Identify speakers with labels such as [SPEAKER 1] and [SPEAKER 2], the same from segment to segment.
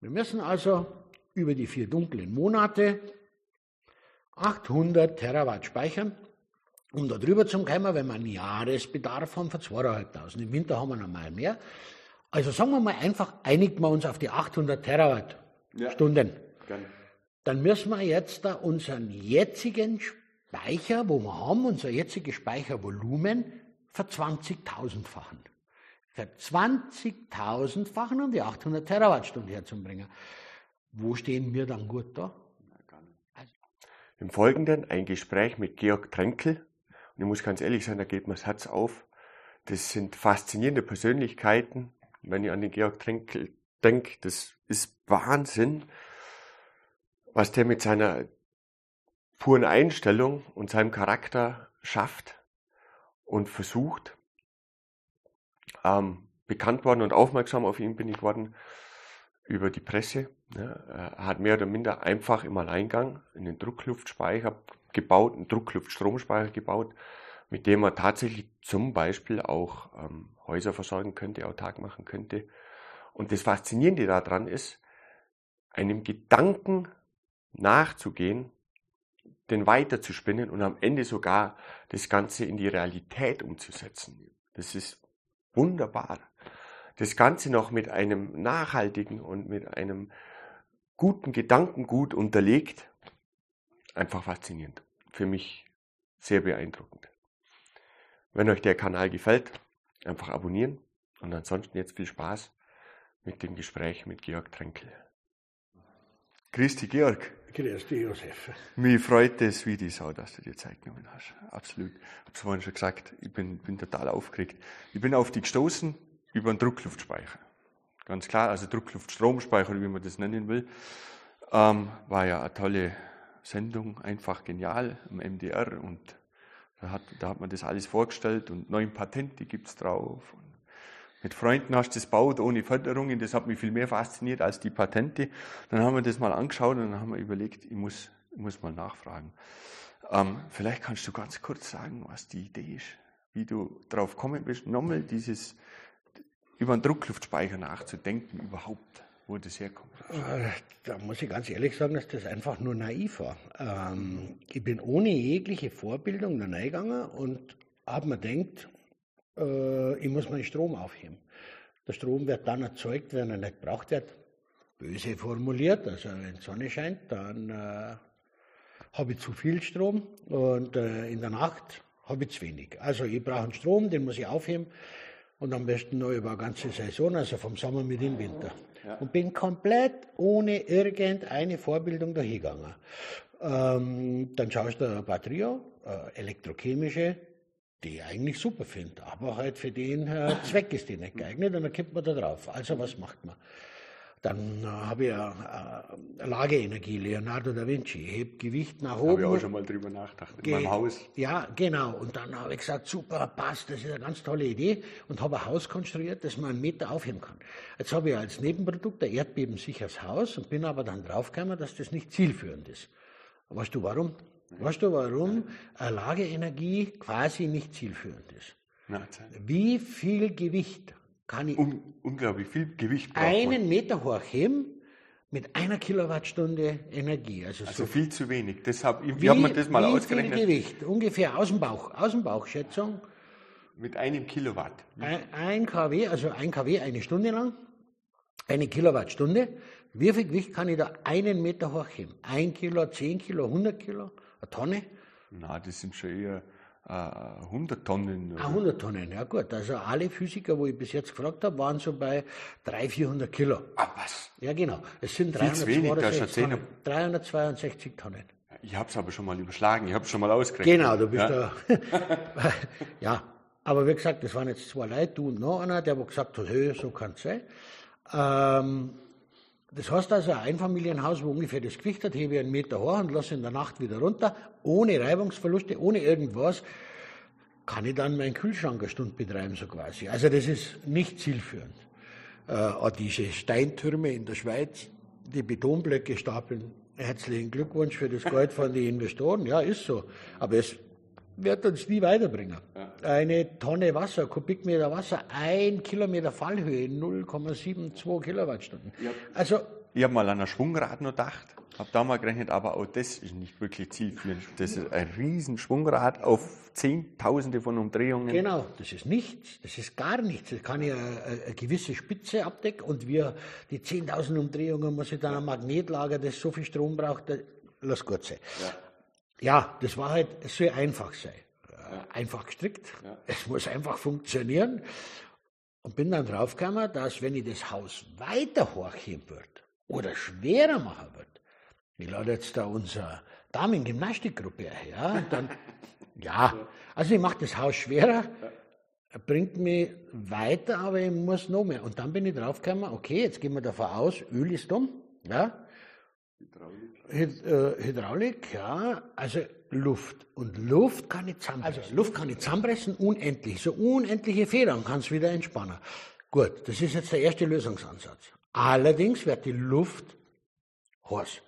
[SPEAKER 1] Wir müssen also über die vier dunklen Monate 800 Terawatt speichern, um da drüber zu kommen, wenn wir einen Jahresbedarf haben von 2.500. Im Winter haben wir noch mal mehr. Also sagen wir mal einfach, einigen wir uns auf die 800 Terawattstunden. Ja, Dann müssen wir jetzt da unseren jetzigen Speicher, wo wir haben, unser jetziges Speichervolumen, ver 20.000-fachen. Für 20.000-fachen um die 800 Terawattstunden herzubringen. Wo stehen wir dann gut da?
[SPEAKER 2] Also. Im Folgenden ein Gespräch mit Georg Tränkel. Und ich muss ganz ehrlich sein, da geht mir das Herz auf. Das sind faszinierende Persönlichkeiten. Wenn ich an den Georg Tränkel denke, das ist Wahnsinn, was der mit seiner puren Einstellung und seinem Charakter schafft und versucht. Ähm, bekannt worden und aufmerksam auf ihn bin ich worden über die Presse. Ja, er hat mehr oder minder einfach im Alleingang einen Druckluftspeicher gebaut, einen Druckluftstromspeicher gebaut, mit dem er tatsächlich zum Beispiel auch ähm, Häuser versorgen könnte, autark machen könnte. Und das Faszinierende daran ist, einem Gedanken nachzugehen, den weiterzuspinnen und am Ende sogar das Ganze in die Realität umzusetzen. Das ist wunderbar. Das Ganze noch mit einem nachhaltigen und mit einem guten Gedankengut unterlegt. Einfach faszinierend. Für mich sehr beeindruckend. Wenn euch der Kanal gefällt, einfach abonnieren und ansonsten jetzt viel Spaß mit dem Gespräch mit Georg Tränkel. Christi Georg.
[SPEAKER 1] Grüß dich, Josef.
[SPEAKER 2] Mich freut es wie die Sau, dass du dir Zeit genommen hast. Absolut. Ich habe es vorhin schon gesagt, ich bin, bin total aufgeregt. Ich bin auf dich gestoßen über einen Druckluftspeicher. Ganz klar, also Druckluftstromspeicher, wie man das nennen will. Ähm, war ja eine tolle Sendung, einfach genial im MDR und da hat, da hat man das alles vorgestellt und neun Patente gibt's drauf. Und mit Freunden hast du das gebaut ohne Förderungen, das hat mich viel mehr fasziniert als die Patente. Dann haben wir das mal angeschaut und dann haben wir überlegt, ich muss, ich muss mal nachfragen. Ähm, vielleicht kannst du ganz kurz sagen, was die Idee ist, wie du drauf kommen bist, nochmal dieses über einen Druckluftspeicher nachzudenken überhaupt, wo das herkommt.
[SPEAKER 1] Äh, da muss ich ganz ehrlich sagen, dass das einfach nur naiv war. Ähm, ich bin ohne jegliche Vorbildung da reingegangen und habe mir gedacht, äh, ich muss meinen Strom aufheben. Der Strom wird dann erzeugt, wenn er nicht gebraucht wird. Böse formuliert, also wenn die Sonne scheint, dann äh, habe ich zu viel Strom und äh, in der Nacht habe ich zu wenig. Also ich brauche einen Strom, den muss ich aufheben und am besten noch über eine ganze Saison, also vom Sommer mit dem Winter. Ja. Und bin komplett ohne irgendeine Vorbildung dahingegangen. Ähm, dann schaust du eine Batterie äh, elektrochemische, die ich eigentlich super finde, aber halt für den äh, Zweck ist die nicht geeignet und dann kommt man da drauf. Also was macht man? Dann äh, habe ich äh, Lageenergie, Leonardo da Vinci, hebt Gewicht nach oben.
[SPEAKER 2] Habe ich auch schon mal drüber nachgedacht, in meinem Haus.
[SPEAKER 1] Ja, genau. Und dann habe ich gesagt, super, passt, das ist eine ganz tolle Idee. Und habe ein Haus konstruiert, das man einen Meter aufheben kann. Jetzt habe ich als Nebenprodukt ein erdbebensicheres Haus und bin aber dann draufgekommen, dass das nicht zielführend ist. Weißt du warum? Weißt du, warum eine Lageenergie quasi nicht zielführend ist? Wie viel Gewicht kann ich.
[SPEAKER 2] Un unglaublich viel Gewicht
[SPEAKER 1] Einen Meter hochheben mit einer Kilowattstunde Energie.
[SPEAKER 2] Also, also so viel zu wenig. Deshalb, wie, wie hat man das mal wie ausgerechnet?
[SPEAKER 1] Viel Gewicht? Ungefähr Außenbauch, Außenbauchschätzung.
[SPEAKER 2] Mit einem Kilowatt.
[SPEAKER 1] Ein, ein kW, also ein kW eine Stunde lang. Eine Kilowattstunde. Wie viel Gewicht kann ich da einen Meter hochheben? Ein Kilo, zehn Kilo, 100 Kilo? Eine Tonne?
[SPEAKER 2] Na, das sind schon eher äh, 100 Tonnen.
[SPEAKER 1] Ah, 100 Tonnen, ja gut. Also alle Physiker, wo ich bis jetzt gefragt habe, waren so bei 300, 400 Kilo.
[SPEAKER 2] Ah, was?
[SPEAKER 1] Ja, genau. Es sind 362, Tonnen. 362 Tonnen.
[SPEAKER 2] Ich habe es aber schon mal überschlagen, ich habe es schon mal ausgerechnet.
[SPEAKER 1] Genau, du bist ja. da. ja, aber wie gesagt, das waren jetzt zwei Leute, du und noch einer, der gesagt hat, hey, so kann es sein. Ähm, das heißt also, ein Einfamilienhaus, wo ungefähr das Gewicht hat, hebe ich einen Meter hoch und lasse in der Nacht wieder runter, ohne Reibungsverluste, ohne irgendwas, kann ich dann meinen Kühlschrank eine Stunde betreiben, so quasi. Also das ist nicht zielführend. Äh, diese Steintürme in der Schweiz, die Betonblöcke stapeln, herzlichen Glückwunsch für das Geld von den Investoren, ja, ist so. Aber es wird uns nie weiterbringen. Ja. Eine Tonne Wasser, Kubikmeter Wasser, ein Kilometer Fallhöhe, 0,72 Kilowattstunden. Ja. Also
[SPEAKER 2] Ich habe mal an ein Schwungrad noch gedacht, habe da mal gerechnet, aber auch das ist nicht wirklich zielführend. Das ist ein riesen Schwungrad auf Zehntausende von Umdrehungen.
[SPEAKER 1] Genau, das ist nichts, das ist gar nichts. Das kann ja eine, eine gewisse Spitze abdecken und wir, die 10.000 Umdrehungen, muss ich dann ein Magnetlager, das so viel Strom braucht, das, lass gut sein. Ja. Ja, das war halt, es soll einfach sein. Ja. Einfach gestrickt, ja. es muss einfach funktionieren. Und bin dann draufgekommen, dass wenn ich das Haus weiter hochheben würde oder schwerer machen würde, ich lade jetzt da unsere Damen-Gymnastikgruppe her, dann, ja, also ich mache das Haus schwerer, bringt mich weiter, aber ich muss noch mehr. Und dann bin ich draufgekommen, okay, jetzt gehen wir davon aus, Öl ist dumm, ja. Hydraulik. Äh, Hydraulik, ja, also Luft. Und Luft kann ich zusammenpressen. Also Luft kann ich zusammenpressen, unendlich. So unendliche Federn kann es wieder entspannen. Gut, das ist jetzt der erste Lösungsansatz. Allerdings wird die Luft heiß.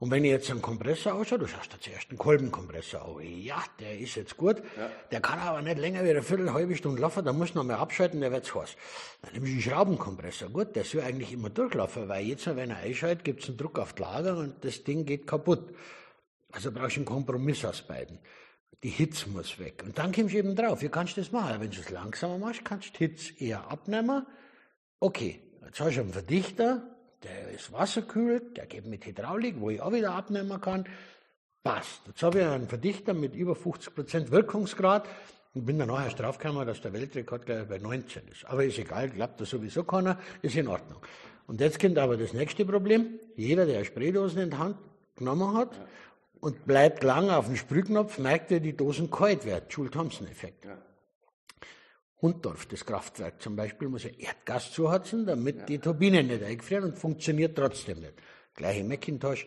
[SPEAKER 1] Und wenn ich jetzt einen Kompressor ausschaue, du schaust da zuerst einen Kolbenkompressor an. Ja, der ist jetzt gut. Ja. Der kann aber nicht länger wie eine Viertel, halbe Stunde laufen. Da muss noch mal abschalten, der wird's heiß. Dann nehme ich einen Schraubenkompressor. Gut, der soll eigentlich immer durchlaufen, weil jetzt, wenn er einschaltet, gibt's einen Druck auf die Lager und das Ding geht kaputt. Also brauchst du einen Kompromiss aus beiden. Die Hitze muss weg. Und dann kommst du eben drauf. Wie kannst du das machen? Wenn du es langsamer machst, kannst du die Hitze eher abnehmen. Okay, jetzt hast du einen Verdichter, der ist wasserkühlt, der geht mit Hydraulik, wo ich auch wieder abnehmen kann. Passt. Jetzt habe ich einen Verdichter mit über 50% Wirkungsgrad und bin dann nachher draufgekommen, dass der Weltrekord gleich bei 19 ist. Aber ist egal, glaubt das sowieso keiner, ist in Ordnung. Und jetzt kommt aber das nächste Problem. Jeder, der Spraydosen in die Hand genommen hat ja. und bleibt lang auf dem Sprühknopf, merkt er, die Dosen kalt werden. Joule-Thompson-Effekt. Ja. Hundorf, das Kraftwerk zum Beispiel, muss ja Erdgas zuheizen, damit ja. die Turbinen nicht eingefrieren und funktioniert trotzdem nicht. Gleiche Macintosh.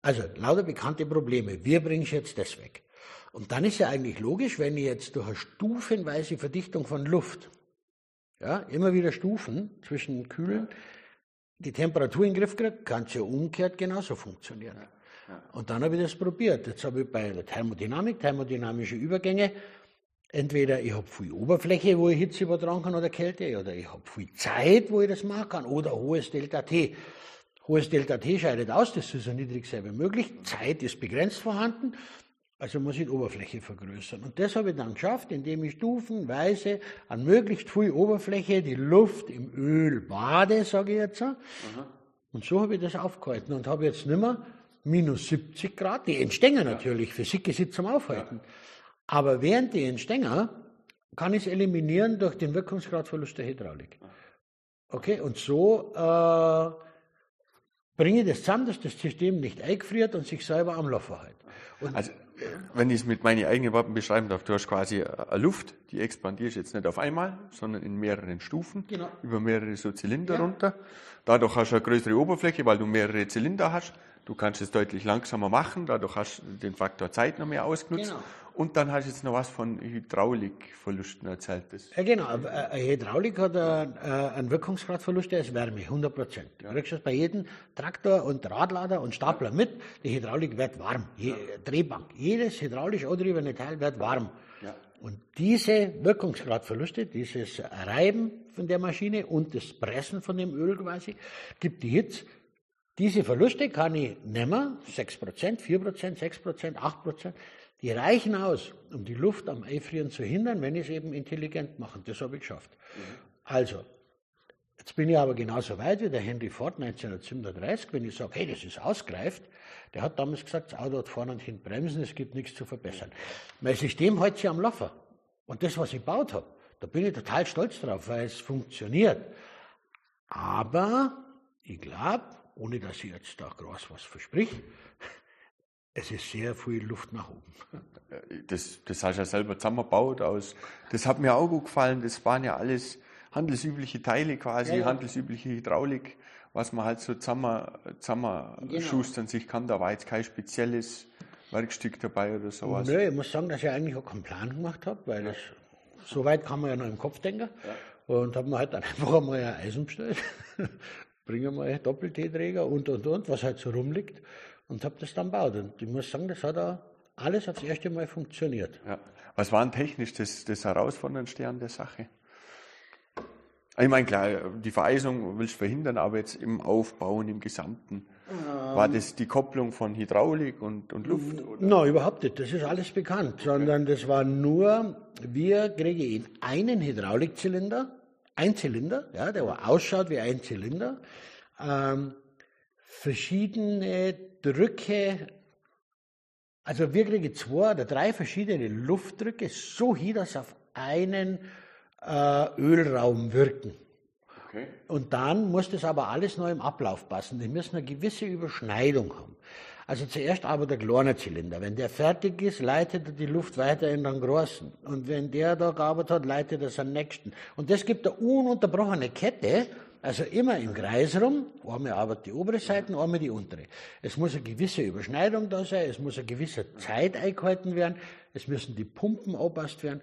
[SPEAKER 1] Also lauter bekannte Probleme. Wir bringen jetzt das weg. Und dann ist ja eigentlich logisch, wenn ich jetzt durch eine stufenweise Verdichtung von Luft, ja, immer wieder Stufen zwischen Kühlen, die Temperatur in den Griff kriege, kann es ja umgekehrt genauso funktionieren. Und dann habe ich das probiert. Jetzt habe ich bei der Thermodynamik, thermodynamische Übergänge, Entweder ich habe viel Oberfläche, wo ich Hitze übertragen kann oder Kälte, oder ich habe viel Zeit, wo ich das machen kann, oder hohes Delta T. Hohes Delta T scheidet aus, das ist so niedrig sei wie möglich. Zeit ist begrenzt vorhanden, also muss ich die Oberfläche vergrößern. Und das habe ich dann geschafft, indem ich stufenweise an möglichst viel Oberfläche die Luft im Öl bade, sage ich jetzt. Aha. Und so habe ich das aufgehalten und habe jetzt nicht mehr minus 70 Grad, die entstehen natürlich, Physik ist jetzt zum Aufhalten. Ja. Aber während die Entstänger kann ich es eliminieren durch den Wirkungsgradverlust der Hydraulik. Okay, und so äh, bringe ich das zusammen, dass das System nicht eingefriert und sich selber am Laufen hält. Und
[SPEAKER 2] also, wenn ich es mit meinen eigenen Worten beschreiben darf, du hast quasi eine Luft, die expandierst jetzt nicht auf einmal, sondern in mehreren Stufen, genau. über mehrere so Zylinder ja. runter. Dadurch hast du eine größere Oberfläche, weil du mehrereZylinder hast. Du kannst es deutlich langsamer machen, dadurch hast du den Faktor Zeit noch mehr ausgenutzt. Genau. Und dann hast du jetzt noch was von Hydraulikverlusten erzählt. Das
[SPEAKER 1] ja, genau. Eine Hydraulik hat einen Wirkungsgradverlust, der ist Wärme, 100 Prozent. Du kriegst das bei jedem Traktor und Radlader und Stapler mit. Die Hydraulik wird warm. Je, Drehbank. Jedes hydraulisch angetriebene Teil wird warm. Ja. Und diese Wirkungsgradverluste, dieses Reiben von der Maschine und das Pressen von dem Öl quasi, gibt die Hitze. Diese Verluste kann ich nehmen, 6%, 4%, 6%, 8%. Die reichen aus, um die Luft am Einfrieren zu hindern, wenn ich es eben intelligent mache. Das habe ich geschafft. Mhm. Also, jetzt bin ich aber genauso weit wie der Henry Ford 1937, wenn ich sage, hey, das ist ausgereift. Der hat damals gesagt, das Auto hat vorne und hinten Bremsen, es gibt nichts zu verbessern. Mein System hält sich am Laufen. Und das, was ich gebaut habe, da bin ich total stolz drauf, weil es funktioniert. Aber ich glaube, ohne dass ich jetzt da groß was versprich, es ist sehr viel Luft nach oben.
[SPEAKER 2] Das, das hast du ja selber zusammengebaut. Aus, das hat mir auch gut gefallen. Das waren ja alles handelsübliche Teile quasi, ja, ja. handelsübliche Hydraulik, was man halt so zusammen, zusammen genau. schustern sich kann. Da war jetzt kein spezielles Werkstück dabei oder sowas.
[SPEAKER 1] Nö, ich muss sagen, dass ich eigentlich auch keinen Plan gemacht habe, weil das, so weit kann man ja noch im Kopf denken. Und habe mir halt dann einfach einmal ein Eisen bestellt. Bringen wir einen Doppel-T-Träger und und und, was halt so rumliegt und habe das dann gebaut. Und ich muss sagen, das hat auch alles aufs erste Mal funktioniert.
[SPEAKER 2] Ja. Was war denn technisch das, das Herausforderndste an der Sache? Ich meine, klar, die Vereisung willst du verhindern, aber jetzt im Aufbauen, im Gesamten, ähm, war das die Kopplung von Hydraulik und, und Luft?
[SPEAKER 1] Nein, no, überhaupt nicht. Das ist alles bekannt, okay. sondern das war nur, wir kriegen in einen Hydraulikzylinder, ein Zylinder, ja, der ausschaut wie ein Zylinder, ähm, verschiedene Drücke, also wir kriegen zwei oder drei verschiedene Luftdrücke, so hier, dass auf einen äh, Ölraum wirken. Okay. Und dann muss das aber alles noch im Ablauf passen. Die müssen eine gewisse Überschneidung haben. Also zuerst aber der kleine Zylinder. Wenn der fertig ist, leitet er die Luft weiter in den großen. Und wenn der da gearbeitet hat, leitet er den nächsten. Und das gibt eine ununterbrochene Kette, also immer im Kreis rum. Einmal arbeitet die obere Seite, einmal die untere. Es muss eine gewisse Überschneidung da sein, es muss eine gewisse Zeit eingehalten werden, es müssen die Pumpen angepasst werden.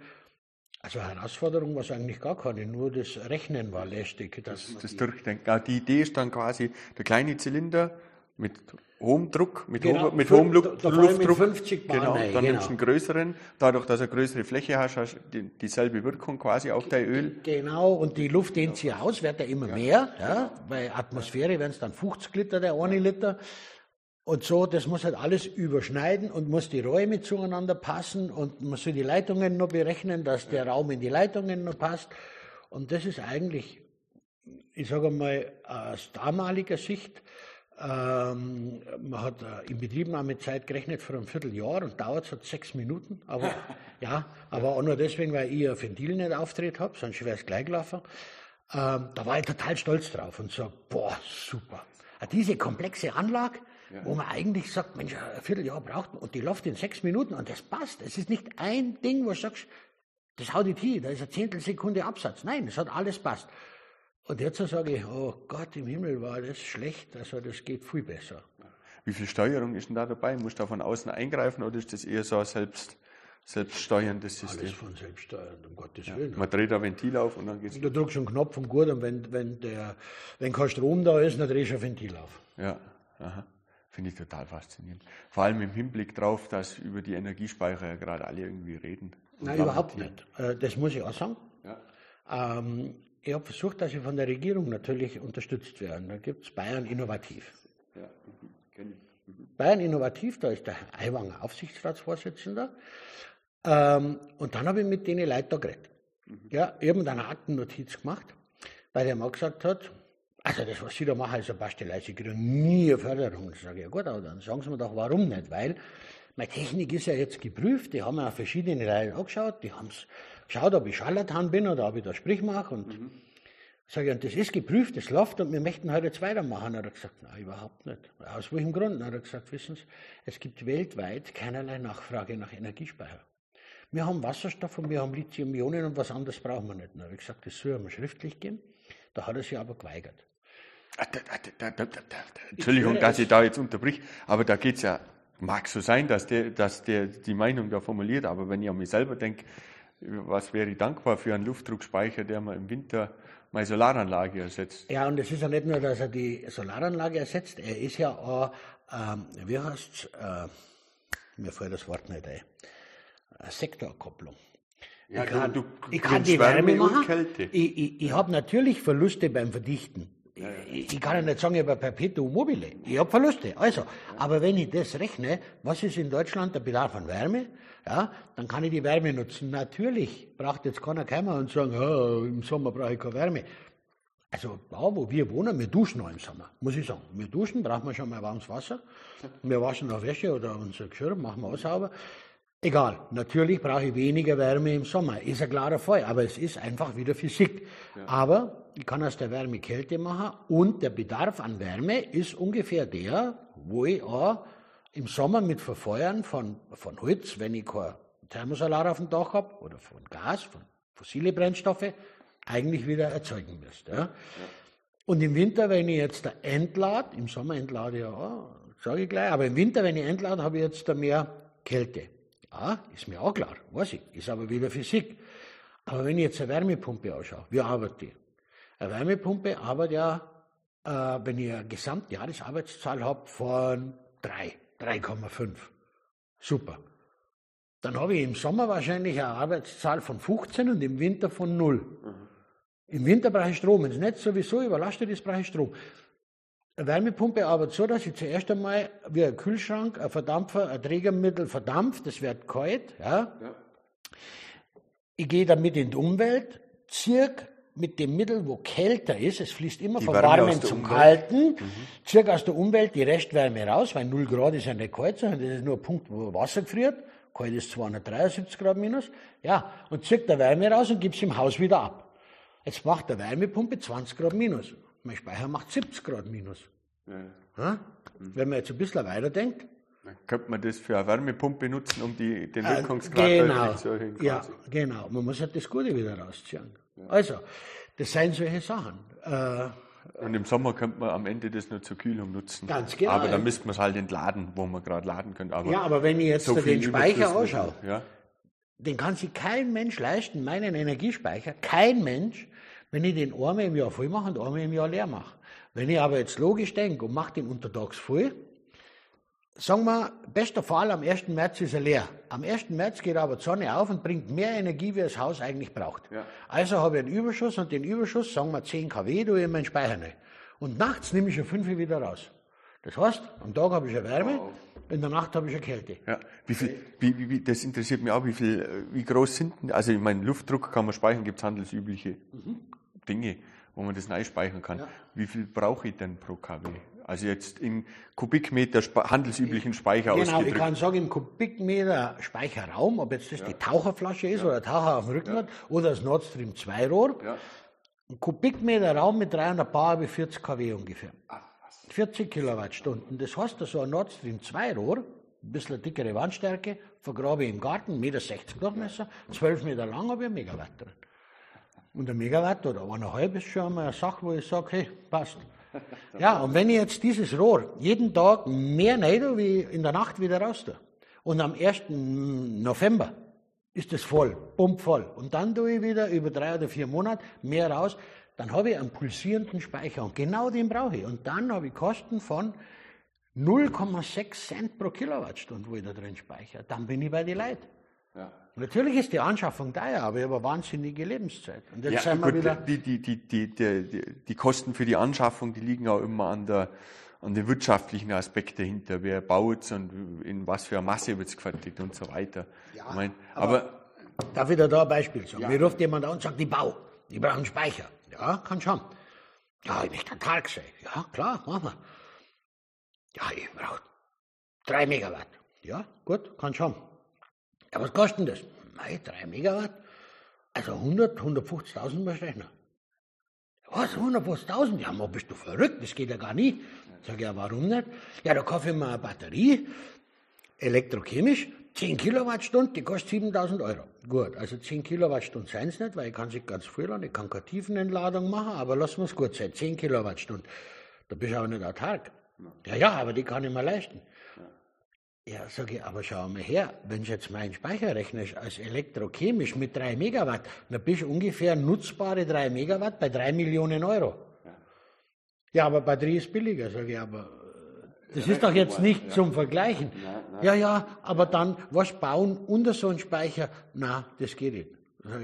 [SPEAKER 1] Also Herausforderung war es eigentlich gar keine, nur das Rechnen war lästig.
[SPEAKER 2] Das, das Durchdenken. Die Idee ist dann quasi der kleine Zylinder mit hohem Druck, mit, genau, hohem, mit hohem Luft, da, da Luftdruck. 50 Bar genau, dann genau. nimmst du einen größeren. Dadurch, dass du eine größere Fläche hast, hast du die, dieselbe Wirkung quasi auf dein Öl.
[SPEAKER 1] Genau, und die Luft dehnt sich aus, wird ja immer ja. mehr. Ja, bei Atmosphäre werden es dann 50 Liter, der eine Liter. Und so, das muss halt alles überschneiden und muss die Räume zueinander passen und muss die Leitungen noch berechnen, dass der Raum in die Leitungen noch passt. Und das ist eigentlich, ich sage mal, aus damaliger Sicht, ähm, man hat äh, in Betriebnahmezeit gerechnet für ein Vierteljahr und dauert so sechs Minuten. Aber ja, aber auch nur deswegen, weil ich ein Ventil nicht auftritt habe, sonst wäre es gleich gelaufen. Ähm, da war ich total stolz drauf und so, boah, super. Diese komplexe Anlage, ja. wo man eigentlich sagt, Mensch, ein Vierteljahr braucht man und die läuft in sechs Minuten und das passt. Es ist nicht ein Ding, wo du sagst, das haut die hier, da ist eine Zehntelsekunde Absatz. Nein, es hat alles passt. Und jetzt sage ich, oh Gott im Himmel, war das schlecht, also das geht viel besser.
[SPEAKER 2] Wie viel Steuerung ist denn da dabei? Musst du da von außen eingreifen oder ist das eher so ein selbst, selbststeuerndes System?
[SPEAKER 1] Alles von selbststeuernd, um Gottes ja. Willen.
[SPEAKER 2] Man dreht ein Ventil auf und dann geht's.
[SPEAKER 1] Du drückst einen Knopf und gut, und wenn, wenn, der, wenn kein Strom da ist, dann drehst du ein Ventil auf.
[SPEAKER 2] Ja, aha. Finde ich total faszinierend. Vor allem im Hinblick darauf, dass über die Energiespeicher ja gerade alle irgendwie reden.
[SPEAKER 1] Nein, überhaupt nicht. Äh, das muss ich auch sagen. Ja. Ähm, ich habe versucht, dass ich von der Regierung natürlich unterstützt werde. Da gibt es Bayern Innovativ. Ja, mhm. Mhm. Bayern Innovativ, da ist der Aiwanger Aufsichtsratsvorsitzender. Ähm, und dann habe ich mit denen Leuten geredet. Mhm. Ja, ich habe eine Aktennotiz gemacht, weil der mal gesagt hat, also das, was Sie da machen, ist eine Bastelei, Sie kriegen nie eine Förderung. Ich sage, ja gut, aber dann sagen Sie mir doch, warum nicht? Weil meine Technik ist ja jetzt geprüft, die haben ja verschiedene Reihen angeschaut, die haben geschaut, ob ich Scharlatan bin oder ob ich da Sprich mache. Und mhm. sage, und das ist geprüft, das läuft und wir möchten heute jetzt weitermachen. Hat er gesagt, nein, überhaupt nicht. Aus welchem Grund? Hat er gesagt, wissen Sie, es gibt weltweit keinerlei Nachfrage nach Energiespeicher. Wir haben Wasserstoff und wir haben Lithium-Ionen und was anderes brauchen wir nicht. Dann habe ich gesagt, das soll er mir schriftlich geben. Da hat er sich aber geweigert.
[SPEAKER 2] Ah, Entschuldigung, dass ich da jetzt unterbrich, aber da geht es ja, mag so sein, dass der, dass der die Meinung da formuliert, aber wenn ich an mich selber denke, was wäre ich dankbar für einen Luftdruckspeicher, der mir im Winter meine Solaranlage ersetzt?
[SPEAKER 1] Ja, und es ist ja nicht nur, dass er die Solaranlage ersetzt, er ist ja auch, ähm, wie heißt äh, mir fällt das Wort nicht ein, eine Sektorkopplung. Ja, ich kann, du, ich kann die Wärme, Wärme machen. Kälte. Ich, ich, ich habe natürlich Verluste beim Verdichten. Ich, ich kann ja nicht sagen, ich habe Perpetuum mobile. Ich habe Verluste. Also, aber wenn ich das rechne, was ist in Deutschland der Bedarf an Wärme? Ja, dann kann ich die Wärme nutzen. Natürlich braucht jetzt keiner kommen und sagen, oh, im Sommer brauche ich keine Wärme. Also da, wo wir wohnen, wir duschen noch im Sommer, muss ich sagen. Wir duschen, brauchen wir schon mal warmes Wasser. Wir waschen auch Wäsche oder unser Geschirr, machen wir auch sauber. Egal, natürlich brauche ich weniger Wärme im Sommer, ist ein klarer Fall, aber es ist einfach wieder Physik. Ja. Aber ich kann aus der Wärme Kälte machen und der Bedarf an Wärme ist ungefähr der, wo ich auch im Sommer mit Verfeuern von, von Holz, wenn ich kein Thermosolar auf dem Dach habe, oder von Gas, von fossile Brennstoffe, eigentlich wieder erzeugen müsste. Und im Winter, wenn ich jetzt entlade, im Sommer entlade ja auch, sage ich gleich, aber im Winter, wenn ich entlade, habe ich jetzt mehr Kälte. Ja, ist mir auch klar, weiß ich, ist aber wieder Physik. Aber wenn ich jetzt eine Wärmepumpe anschaue, wie arbeitet die? Eine Wärmepumpe arbeitet ja, äh, wenn ich eine Gesamtjahresarbeitszahl habe von 3, 3,5. Super. Dann habe ich im Sommer wahrscheinlich eine Arbeitszahl von 15 und im Winter von 0. Mhm. Im Winter brauche ich Strom. Wenn es nicht sowieso überlastet ist, brauche ich Strom. Eine Wärmepumpe arbeitet so, dass ich zuerst einmal wie ein Kühlschrank, ein Verdampfer, ein Trägermittel verdampft, das wird kalt. Ja. ja. Ich gehe damit in die Umwelt, ziehe mit dem Mittel, wo kälter ist, es fließt immer die vom Warmen zum Umwelt. Kalten, mhm. ziehe aus der Umwelt die Restwärme raus, weil 0 Grad ist ja nicht kalt, sondern das ist nur ein Punkt, wo Wasser friert. Kalt ist 273 Grad minus. Ja, und ziehe der Wärme raus und gebe es im Haus wieder ab. Jetzt macht der Wärmepumpe 20 Grad minus. Mein Speicher macht 70 Grad minus. Ja. Wenn man jetzt ein bisschen weiter denkt.
[SPEAKER 2] Dann könnte man das für eine Wärmepumpe nutzen, um die, den Wirkungsgrad äh,
[SPEAKER 1] genau. zu erhöhen. Ja, genau. Man muss halt das Gute wieder rausziehen. Also, das seien solche Sachen. Äh,
[SPEAKER 2] und im Sommer könnte man am Ende das nur zur Kühlung nutzen.
[SPEAKER 1] Ganz genau.
[SPEAKER 2] Aber dann müsste man es halt entladen, wo man gerade laden könnte.
[SPEAKER 1] Aber ja, aber wenn ich jetzt so den Speicher anschaue, ja. den kann sich kein Mensch leisten, meinen Energiespeicher, kein Mensch, wenn ich den einmal im Jahr voll mache und einmal im Jahr leer mache. Wenn ich aber jetzt logisch denke und mache den untertags voll, sagen wir, bester Fall, am 1. März ist er leer. Am 1. März geht aber die Sonne auf und bringt mehr Energie, wie das Haus eigentlich braucht. Ja. Also habe ich einen Überschuss und den Überschuss, sagen wir 10 kW, tue ich in meinen Speicher rein. Und nachts nehme ich schon 5 wieder raus. Das heißt, am Tag habe ich eine Wärme, wow. in der Nacht habe ich eine Kälte.
[SPEAKER 2] Ja. Wie viel, wie, wie, das interessiert mich auch, wie viel, wie groß sind denn, also ich meine, Luftdruck kann man speichern, gibt es handelsübliche mhm. Dinge wo man das neu speichern kann. Ja. Wie viel brauche ich denn pro kW? Also jetzt in Kubikmeter handelsüblichen Speicher
[SPEAKER 1] genau,
[SPEAKER 2] ausgedrückt.
[SPEAKER 1] Genau, ich kann sagen, im Kubikmeter Speicherraum, ob jetzt das ja. die Taucherflasche ist ja. oder Taucher auf dem Rücken hat oder das Nord Stream 2 Rohr. Ein Kubikmeter Raum mit 300 Bar habe 40 kW ungefähr. Ach, 40 Kilowattstunden. Das heißt, so ein Nord Stream 2 Rohr, ein bisschen dickere Wandstärke, vergrabe ich im Garten, 1,60 Meter Durchmesser, 12 Meter lang habe ich ein Megawatt drin. Und ein Megawatt oder eineinhalb ist schon einmal eine Sache, wo ich sage, hey, passt. Ja, und wenn ich jetzt dieses Rohr jeden Tag mehr rein wie in der Nacht wieder raus tue, und am 1. November ist es voll, pumpvoll, und dann tue ich wieder über drei oder vier Monate mehr raus, dann habe ich einen pulsierenden Speicher und genau den brauche ich. Und dann habe ich Kosten von 0,6 Cent pro Kilowattstunde, wo ich da drin speichere. Dann bin ich bei den Leuten. Ja. Natürlich ist die Anschaffung teuer, aber ich habe eine wahnsinnige Lebenszeit.
[SPEAKER 2] Und jetzt ja, gut, die, die, die, die, die, die Kosten für die Anschaffung, die liegen auch immer an der, an den wirtschaftlichen Aspekt dahinter. Wer baut und in was für eine Masse wird es gefertigt und so weiter.
[SPEAKER 1] Ja, ich mein, aber, aber, darf ich da, da ein Beispiel sagen? Ja. Mir ruft jemand an und sagt, ich baue, ich brauche einen Speicher. Ja, kann schon. Ja, ich möchte einen Tag sehen. Ja, klar, machen wir. Ja, ich brauche drei Megawatt. Ja, gut, kann schon. Ja, was kostet denn das? Mei, 3 Megawatt? Also 100, 150.000 muss rechnen. Was, 150.000? Ja, mal bist du verrückt, das geht ja gar nicht. Sag ich, ja, warum nicht? Ja, da kaufe ich mir eine Batterie, elektrochemisch, 10 Kilowattstunden, die kostet 7000 Euro. Gut, also 10 Kilowattstunden seien es nicht, weil ich kann sich ganz früh laden, ich kann keine Tiefenentladung machen, aber lassen wir es gut sein, 10 Kilowattstunden. Da bist du auch nicht autark. Ja, ja, aber die kann ich mir leisten. Ja, sage ich, aber schau mal her, wenn ich jetzt meinen Speicher rechne als elektrochemisch mit 3 Megawatt, dann bist du ungefähr nutzbare 3 Megawatt bei 3 Millionen Euro. Ja, ja aber Batterie ist billiger, sage ich, aber äh, das ist doch jetzt nicht zum Vergleichen. Ja, ja, aber dann was bauen unter so einen Speicher? Na, das geht nicht.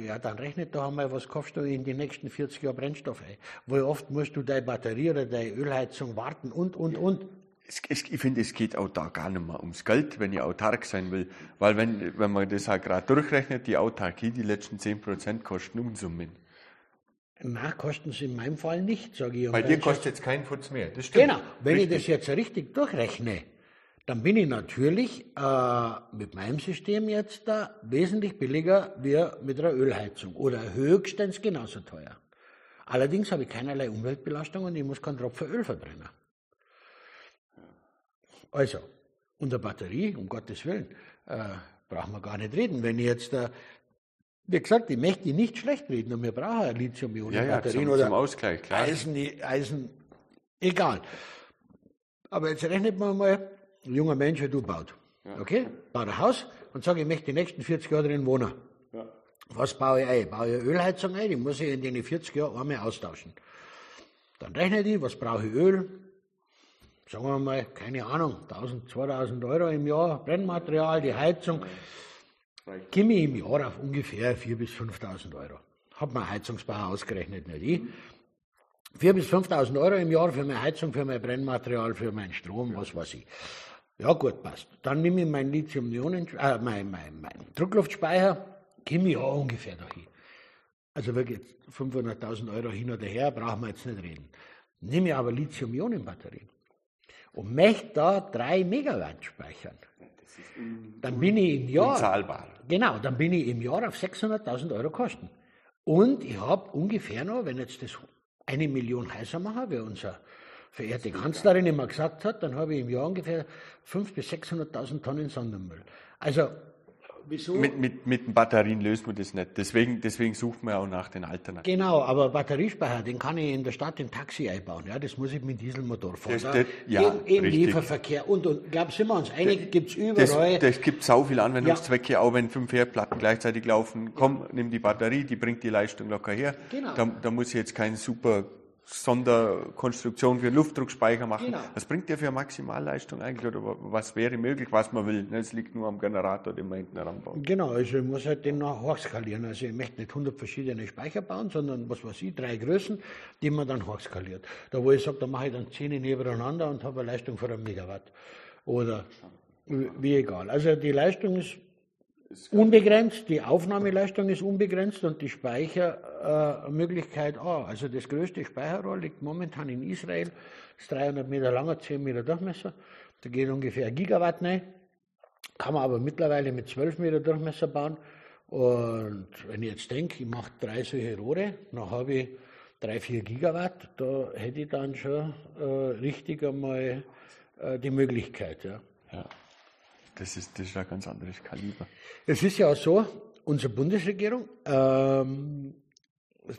[SPEAKER 1] Ja, dann rechnet doch einmal, was kaufst du in die nächsten 40 Jahre Brennstoff ein? Wie oft musst du deine Batterie oder deine Ölheizung warten und, und, und
[SPEAKER 2] es, es, ich finde, es geht auch da gar nicht mehr ums Geld, wenn ich autark sein will. Weil wenn, wenn man das halt gerade durchrechnet, die Autarkie, die letzten 10% kosten Unsummen.
[SPEAKER 1] Na, kosten sie in meinem Fall nicht, sage ich.
[SPEAKER 2] Bei dir kostet jetzt kein Futz mehr, das stimmt.
[SPEAKER 1] Genau, wenn richtig. ich das jetzt richtig durchrechne, dann bin ich natürlich äh, mit meinem System jetzt da wesentlich billiger wie mit einer Ölheizung oder höchstens genauso teuer. Allerdings habe ich keinerlei Umweltbelastung und ich muss keinen Tropfen Öl verbrennen. Also, unter Batterie, um Gottes Willen, äh, brauchen wir gar nicht reden. Wenn ich jetzt, äh, wie gesagt, ich möchte nicht schlecht reden, und wir brauchen ja Lithium-Ionen-Batterien
[SPEAKER 2] ja, ja, zum, oder Ausgleich,
[SPEAKER 1] klar. Eisen, Eisen, egal. Aber jetzt rechnet man mal, ein junger Mensch, du baut. Ja. Okay? Baut ein Haus und sage, ich möchte die nächsten 40 Jahre drin wohnen. Ja. Was baue ich ein? Baue ich eine Ölheizung ein? Die muss ich in den 40 Jahren einmal austauschen. Dann rechne ich, was brauche ich Öl? Sagen wir mal, keine Ahnung, 1000, 2000 Euro im Jahr Brennmaterial, die Heizung, komme ich im Jahr auf ungefähr 4.000 bis 5.000 Euro. hat mein Heizungsbauer ausgerechnet, nicht ich. 4.000 bis 5.000 Euro im Jahr für meine Heizung, für mein Brennmaterial, für meinen Strom, was weiß ich. Ja, gut, passt. Dann nehme ich meinen Lithium-Ionen, äh, mein, mein, mein Druckluftspeicher, komme ich ja ungefähr dahin. Also wirklich 500.000 Euro hin oder her, brauchen wir jetzt nicht reden. Nehme ich aber Lithium-Ionen-Batterie und möchte da drei Megawatt speichern. Dann bin ich im Jahr.
[SPEAKER 2] Unzahlbar.
[SPEAKER 1] Genau, dann bin ich im Jahr auf 600.000 Euro Kosten. Und ich habe ungefähr noch, wenn jetzt das eine Million heißer machen, wie unser verehrte Kanzlerin immer gesagt hat, dann habe ich im Jahr ungefähr 500.000 bis 600.000 Tonnen Sondermüll. Also
[SPEAKER 2] Wieso? Mit, mit, mit den Batterien löst man das nicht. Deswegen, deswegen sucht man auch nach den Alternativen.
[SPEAKER 1] Genau, aber Batteriespeicher, den kann ich in der Stadt im Taxi einbauen. Ja, das muss ich mit Dieselmotor fahren. Das,
[SPEAKER 2] das, ja,
[SPEAKER 1] Im, im Lieferverkehr. Und, und ich glaube, sind wir uns einig, gibt es überall.
[SPEAKER 2] Das, das gibt sau viele Anwendungszwecke, ja. auch wenn fünf Herdplatten gleichzeitig laufen. Komm, nimm die Batterie, die bringt die Leistung locker her. Genau. Da, da muss ich jetzt kein super Sonderkonstruktion für Luftdruckspeicher machen. Genau. Was bringt der für Maximalleistung eigentlich oder was wäre möglich, was man will? Es liegt nur am Generator, den man hinten heranbaut.
[SPEAKER 1] Genau, also ich muss halt den noch hochskalieren. Also ich möchte nicht 100 verschiedene Speicher bauen, sondern was weiß ich, drei Größen, die man dann hochskaliert. Da wo ich sage, da mache ich dann 10 nebeneinander und habe eine Leistung von einem Megawatt. Oder wie egal. Also die Leistung ist unbegrenzt, die Aufnahmeleistung ist unbegrenzt und die Speichermöglichkeit äh, auch. Also das größte Speicherrohr liegt momentan in Israel, ist 300 Meter langer, 10 Meter Durchmesser. Da geht ungefähr ein Gigawatt rein. Kann man aber mittlerweile mit 12 Meter Durchmesser bauen. Und wenn ich jetzt denke, ich mache drei solche Rohre, dann habe ich 3, 4 Gigawatt, da hätte ich dann schon äh, richtig einmal äh, die Möglichkeit. Ja.
[SPEAKER 2] ja. Das ist, das ist ein ganz anderes Kaliber.
[SPEAKER 1] Es ist ja auch so, unsere Bundesregierung, ähm,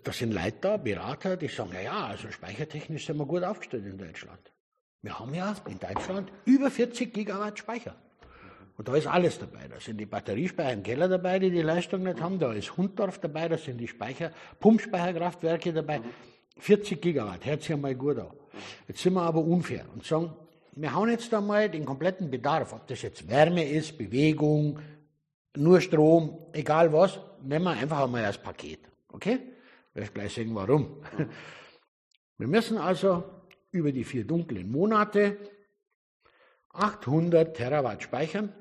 [SPEAKER 1] da sind Leute da, Berater, die sagen, ja, ja, also speichertechnisch sind wir gut aufgestellt in Deutschland. Wir haben ja in Deutschland über 40 Gigawatt Speicher. Und da ist alles dabei. Da sind die Batteriespeicher im Keller dabei, die die Leistung nicht haben. Da ist Hunddorf dabei, da sind die Speicher, Pumpspeicherkraftwerke dabei. 40 Gigawatt, hört sich einmal gut an. Jetzt sind wir aber unfair und sagen, wir hauen jetzt einmal den kompletten Bedarf, ob das jetzt Wärme ist, Bewegung, nur Strom, egal was, nehmen wir einfach einmal als Paket. Okay? Ich werde gleich sagen, warum. Wir müssen also über die vier dunklen Monate 800 Terawatt speichern,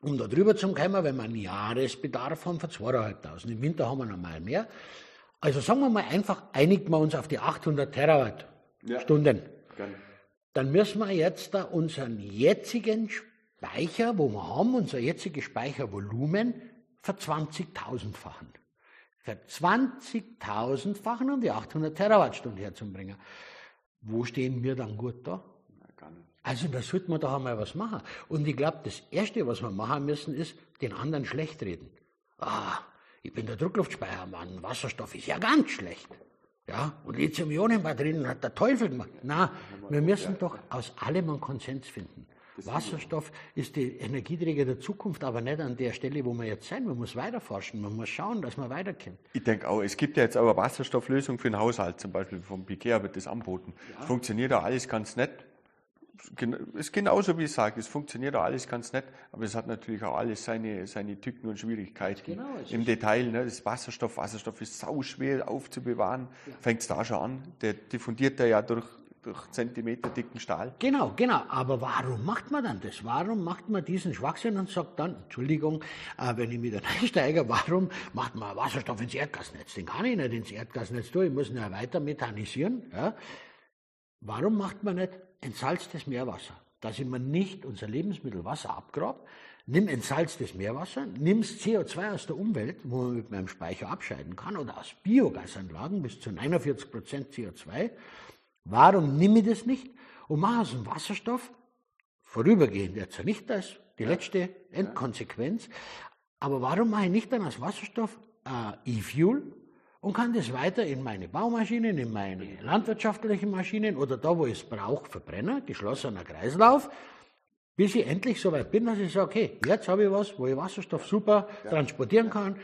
[SPEAKER 1] um da drüber zu kommen, wenn wir einen Jahresbedarf haben von 2.500. Im Winter haben wir noch mal mehr. Also sagen wir mal einfach, einigen wir uns auf die 800 Terawattstunden. Ja, dann müssen wir jetzt da unseren jetzigen Speicher, wo wir haben, unser jetziges Speichervolumen, ver-20.000-fachen. Ver-20.000-fachen, um die 800 Terawattstunden herzubringen. Wo stehen wir dann gut da? Also da sollte man doch einmal was machen. Und ich glaube, das Erste, was wir machen müssen, ist, den anderen schlecht reden. Ah, ich bin der Druckluftspeichermann, Wasserstoff ist ja ganz schlecht. Ja, und Lithium-Ionen-Batterien hat der Teufel gemacht. Na, wir müssen doch aus allem einen Konsens finden. Wasserstoff ist die Energieträger der Zukunft, aber nicht an der Stelle, wo wir jetzt sein. Man muss weiterforschen, man muss schauen, dass man weiterkommt.
[SPEAKER 2] Ich denke auch, es gibt ja jetzt aber Wasserstofflösungen für den Haushalt, zum Beispiel vom Piquet wird das anboten. Ja. Funktioniert da alles ganz nett ist genauso wie ich sage, es funktioniert auch alles ganz nett, aber es hat natürlich auch alles seine, seine Tücken und Schwierigkeiten. Genau, Im Detail, ne, das Wasserstoff, Wasserstoff ist sau schwer aufzubewahren, ja. fängt es da schon an, der diffundiert er ja durch, durch Zentimeter dicken Stahl.
[SPEAKER 1] Genau, genau, aber warum macht man dann das? Warum macht man diesen Schwachsinn und sagt dann, Entschuldigung, äh, wenn ich wieder einsteige, warum macht man Wasserstoff ins Erdgasnetz? Den kann ich nicht ins Erdgasnetz tun, ich muss ihn ja weiter methanisieren. Ja? Warum macht man nicht entsalztes Meerwasser, dass ich mir nicht unser Lebensmittel Wasser abgrabe, nimm entsalztes Meerwasser, nimmst CO2 aus der Umwelt, wo man mit meinem Speicher abscheiden kann, oder aus Biogasanlagen bis zu 49 Prozent CO2. Warum nimm ich das nicht? Und mache aus dem Wasserstoff vorübergehend, jetzt nicht das, die letzte Endkonsequenz, aber warum mache ich nicht dann aus Wasserstoff äh, E-Fuel, und kann das weiter in meine Baumaschinen, in meine landwirtschaftlichen Maschinen oder da, wo ich es brauche, verbrennen, geschlossener Kreislauf, bis ich endlich so weit bin, dass ich sage, okay, jetzt habe ich was, wo ich Wasserstoff super ja. transportieren kann.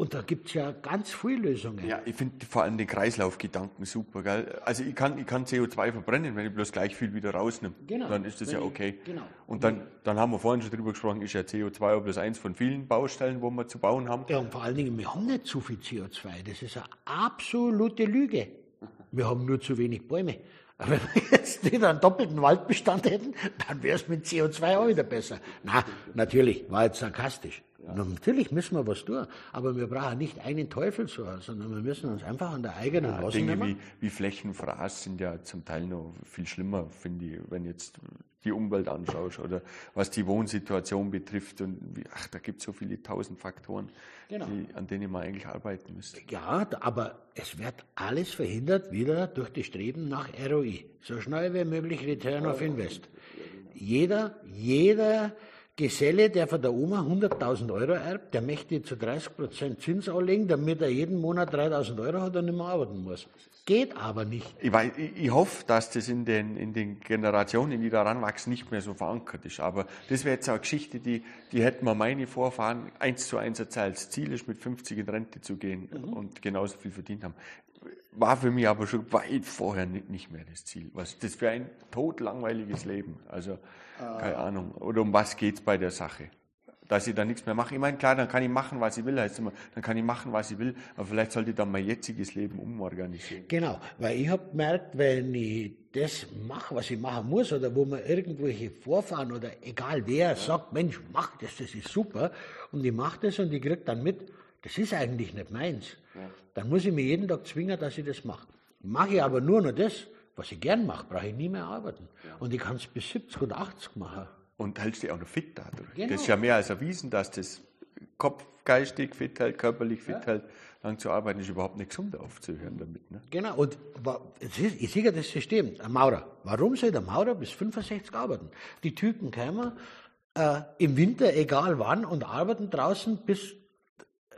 [SPEAKER 1] Und da gibt es ja ganz viele Lösungen.
[SPEAKER 2] Ja, ich finde vor allem den Kreislaufgedanken super, gell? Also ich kann, ich kann CO2 verbrennen, wenn ich bloß gleich viel wieder rausnehme.
[SPEAKER 1] Genau.
[SPEAKER 2] Dann ist das ja
[SPEAKER 1] Wenn ich-
[SPEAKER 2] okay.
[SPEAKER 1] genau.
[SPEAKER 2] Und dann, dann haben wir vorhin schon drüber gesprochen, ist ja CO2 auch bloß eins von vielen Baustellen, wo wir zu bauen haben.
[SPEAKER 1] Ja, und vor allen Dingen, wir haben nicht zu viel CO2. Das ist eine absolute Lüge. Wir haben nur zu wenig Bäume. Aber wenn wir jetzt nicht einen doppelten Waldbestand hätten, dann wäre es mit CO2 auch wieder besser. Na, natürlich, war jetzt sarkastisch. Na, Natürlich müssen wir was tun, aber wir brauchen nicht einen Teufel so, sondern wir müssen uns einfach an der eigenen
[SPEAKER 2] Ja, Dinge
[SPEAKER 1] nehmen.
[SPEAKER 2] wie, wie Flächenfraß sind ja zum Teil noch viel schlimmer, finde ich, wenn jetzt die Umwelt anschaust oder was die Wohnsituation betrifft. Und ach, da gibt es so viele tausend Faktoren,
[SPEAKER 1] Genau.
[SPEAKER 2] die, an denen man eigentlich arbeiten müsste.
[SPEAKER 1] Ja, aber es wird alles verhindert wieder durch die Streben nach ROI. So schnell wie möglich Return of Invest. Jeder, jeder Geselle, der von der Oma 100.000 Euro erbt, der möchte zu 30% Zins anlegen, damit er jeden Monat 3.000 Euro hat und nicht mehr arbeiten muss. Geht aber nicht.
[SPEAKER 2] Ich, weiß, ich, hoffe, dass das in den, in den Generationen, die da ranwachsen, nicht mehr so verankert ist. Aber das wäre jetzt eine Geschichte, die, die hätten mir meine Vorfahren eins zu eins erzählt. Das Ziel ist, mit 50 in Rente zu gehen und genauso viel verdient haben. War für mich aber schon weit vorher nicht, mehr das Ziel. Was das für ein totlangweiliges Leben. Also, keine Ahnung. Oder um was geht's bei der Sache? Dass ich dann nichts mehr mache. Ich meine, klar, dann kann ich machen, was ich will, heißt immer, dann kann ich machen, was ich will, aber vielleicht sollte ich dann mein jetziges Leben umorganisieren.
[SPEAKER 1] Genau, weil ich habe gemerkt, wenn ich das mache, was ich machen muss, oder wo mir irgendwelche Vorfahren oder egal wer sagt, Mensch, mach das, das ist super, und ich mache das und ich kriege dann mit, das ist eigentlich nicht meins, dann muss ich mir jeden Tag zwingen, dass ich das mache. Mache ich aber nur noch das, was ich gern mache, brauche ich nie mehr arbeiten. Und ich kann es bis 70 oder 80 machen.
[SPEAKER 2] Und hältst dich auch noch fit dadurch.
[SPEAKER 1] Genau.
[SPEAKER 2] Das ist ja mehr als erwiesen, dass das Kopf geistig fit hält, körperlich fit hält. Lang zu arbeiten ist überhaupt nicht gesund aufzuhören damit. Ne?
[SPEAKER 1] Genau, und ist, ich sehe ja das System, ein Maurer. Warum soll der Maurer bis 65 arbeiten? Die Typen kommen äh, im Winter, egal wann, und arbeiten draußen bis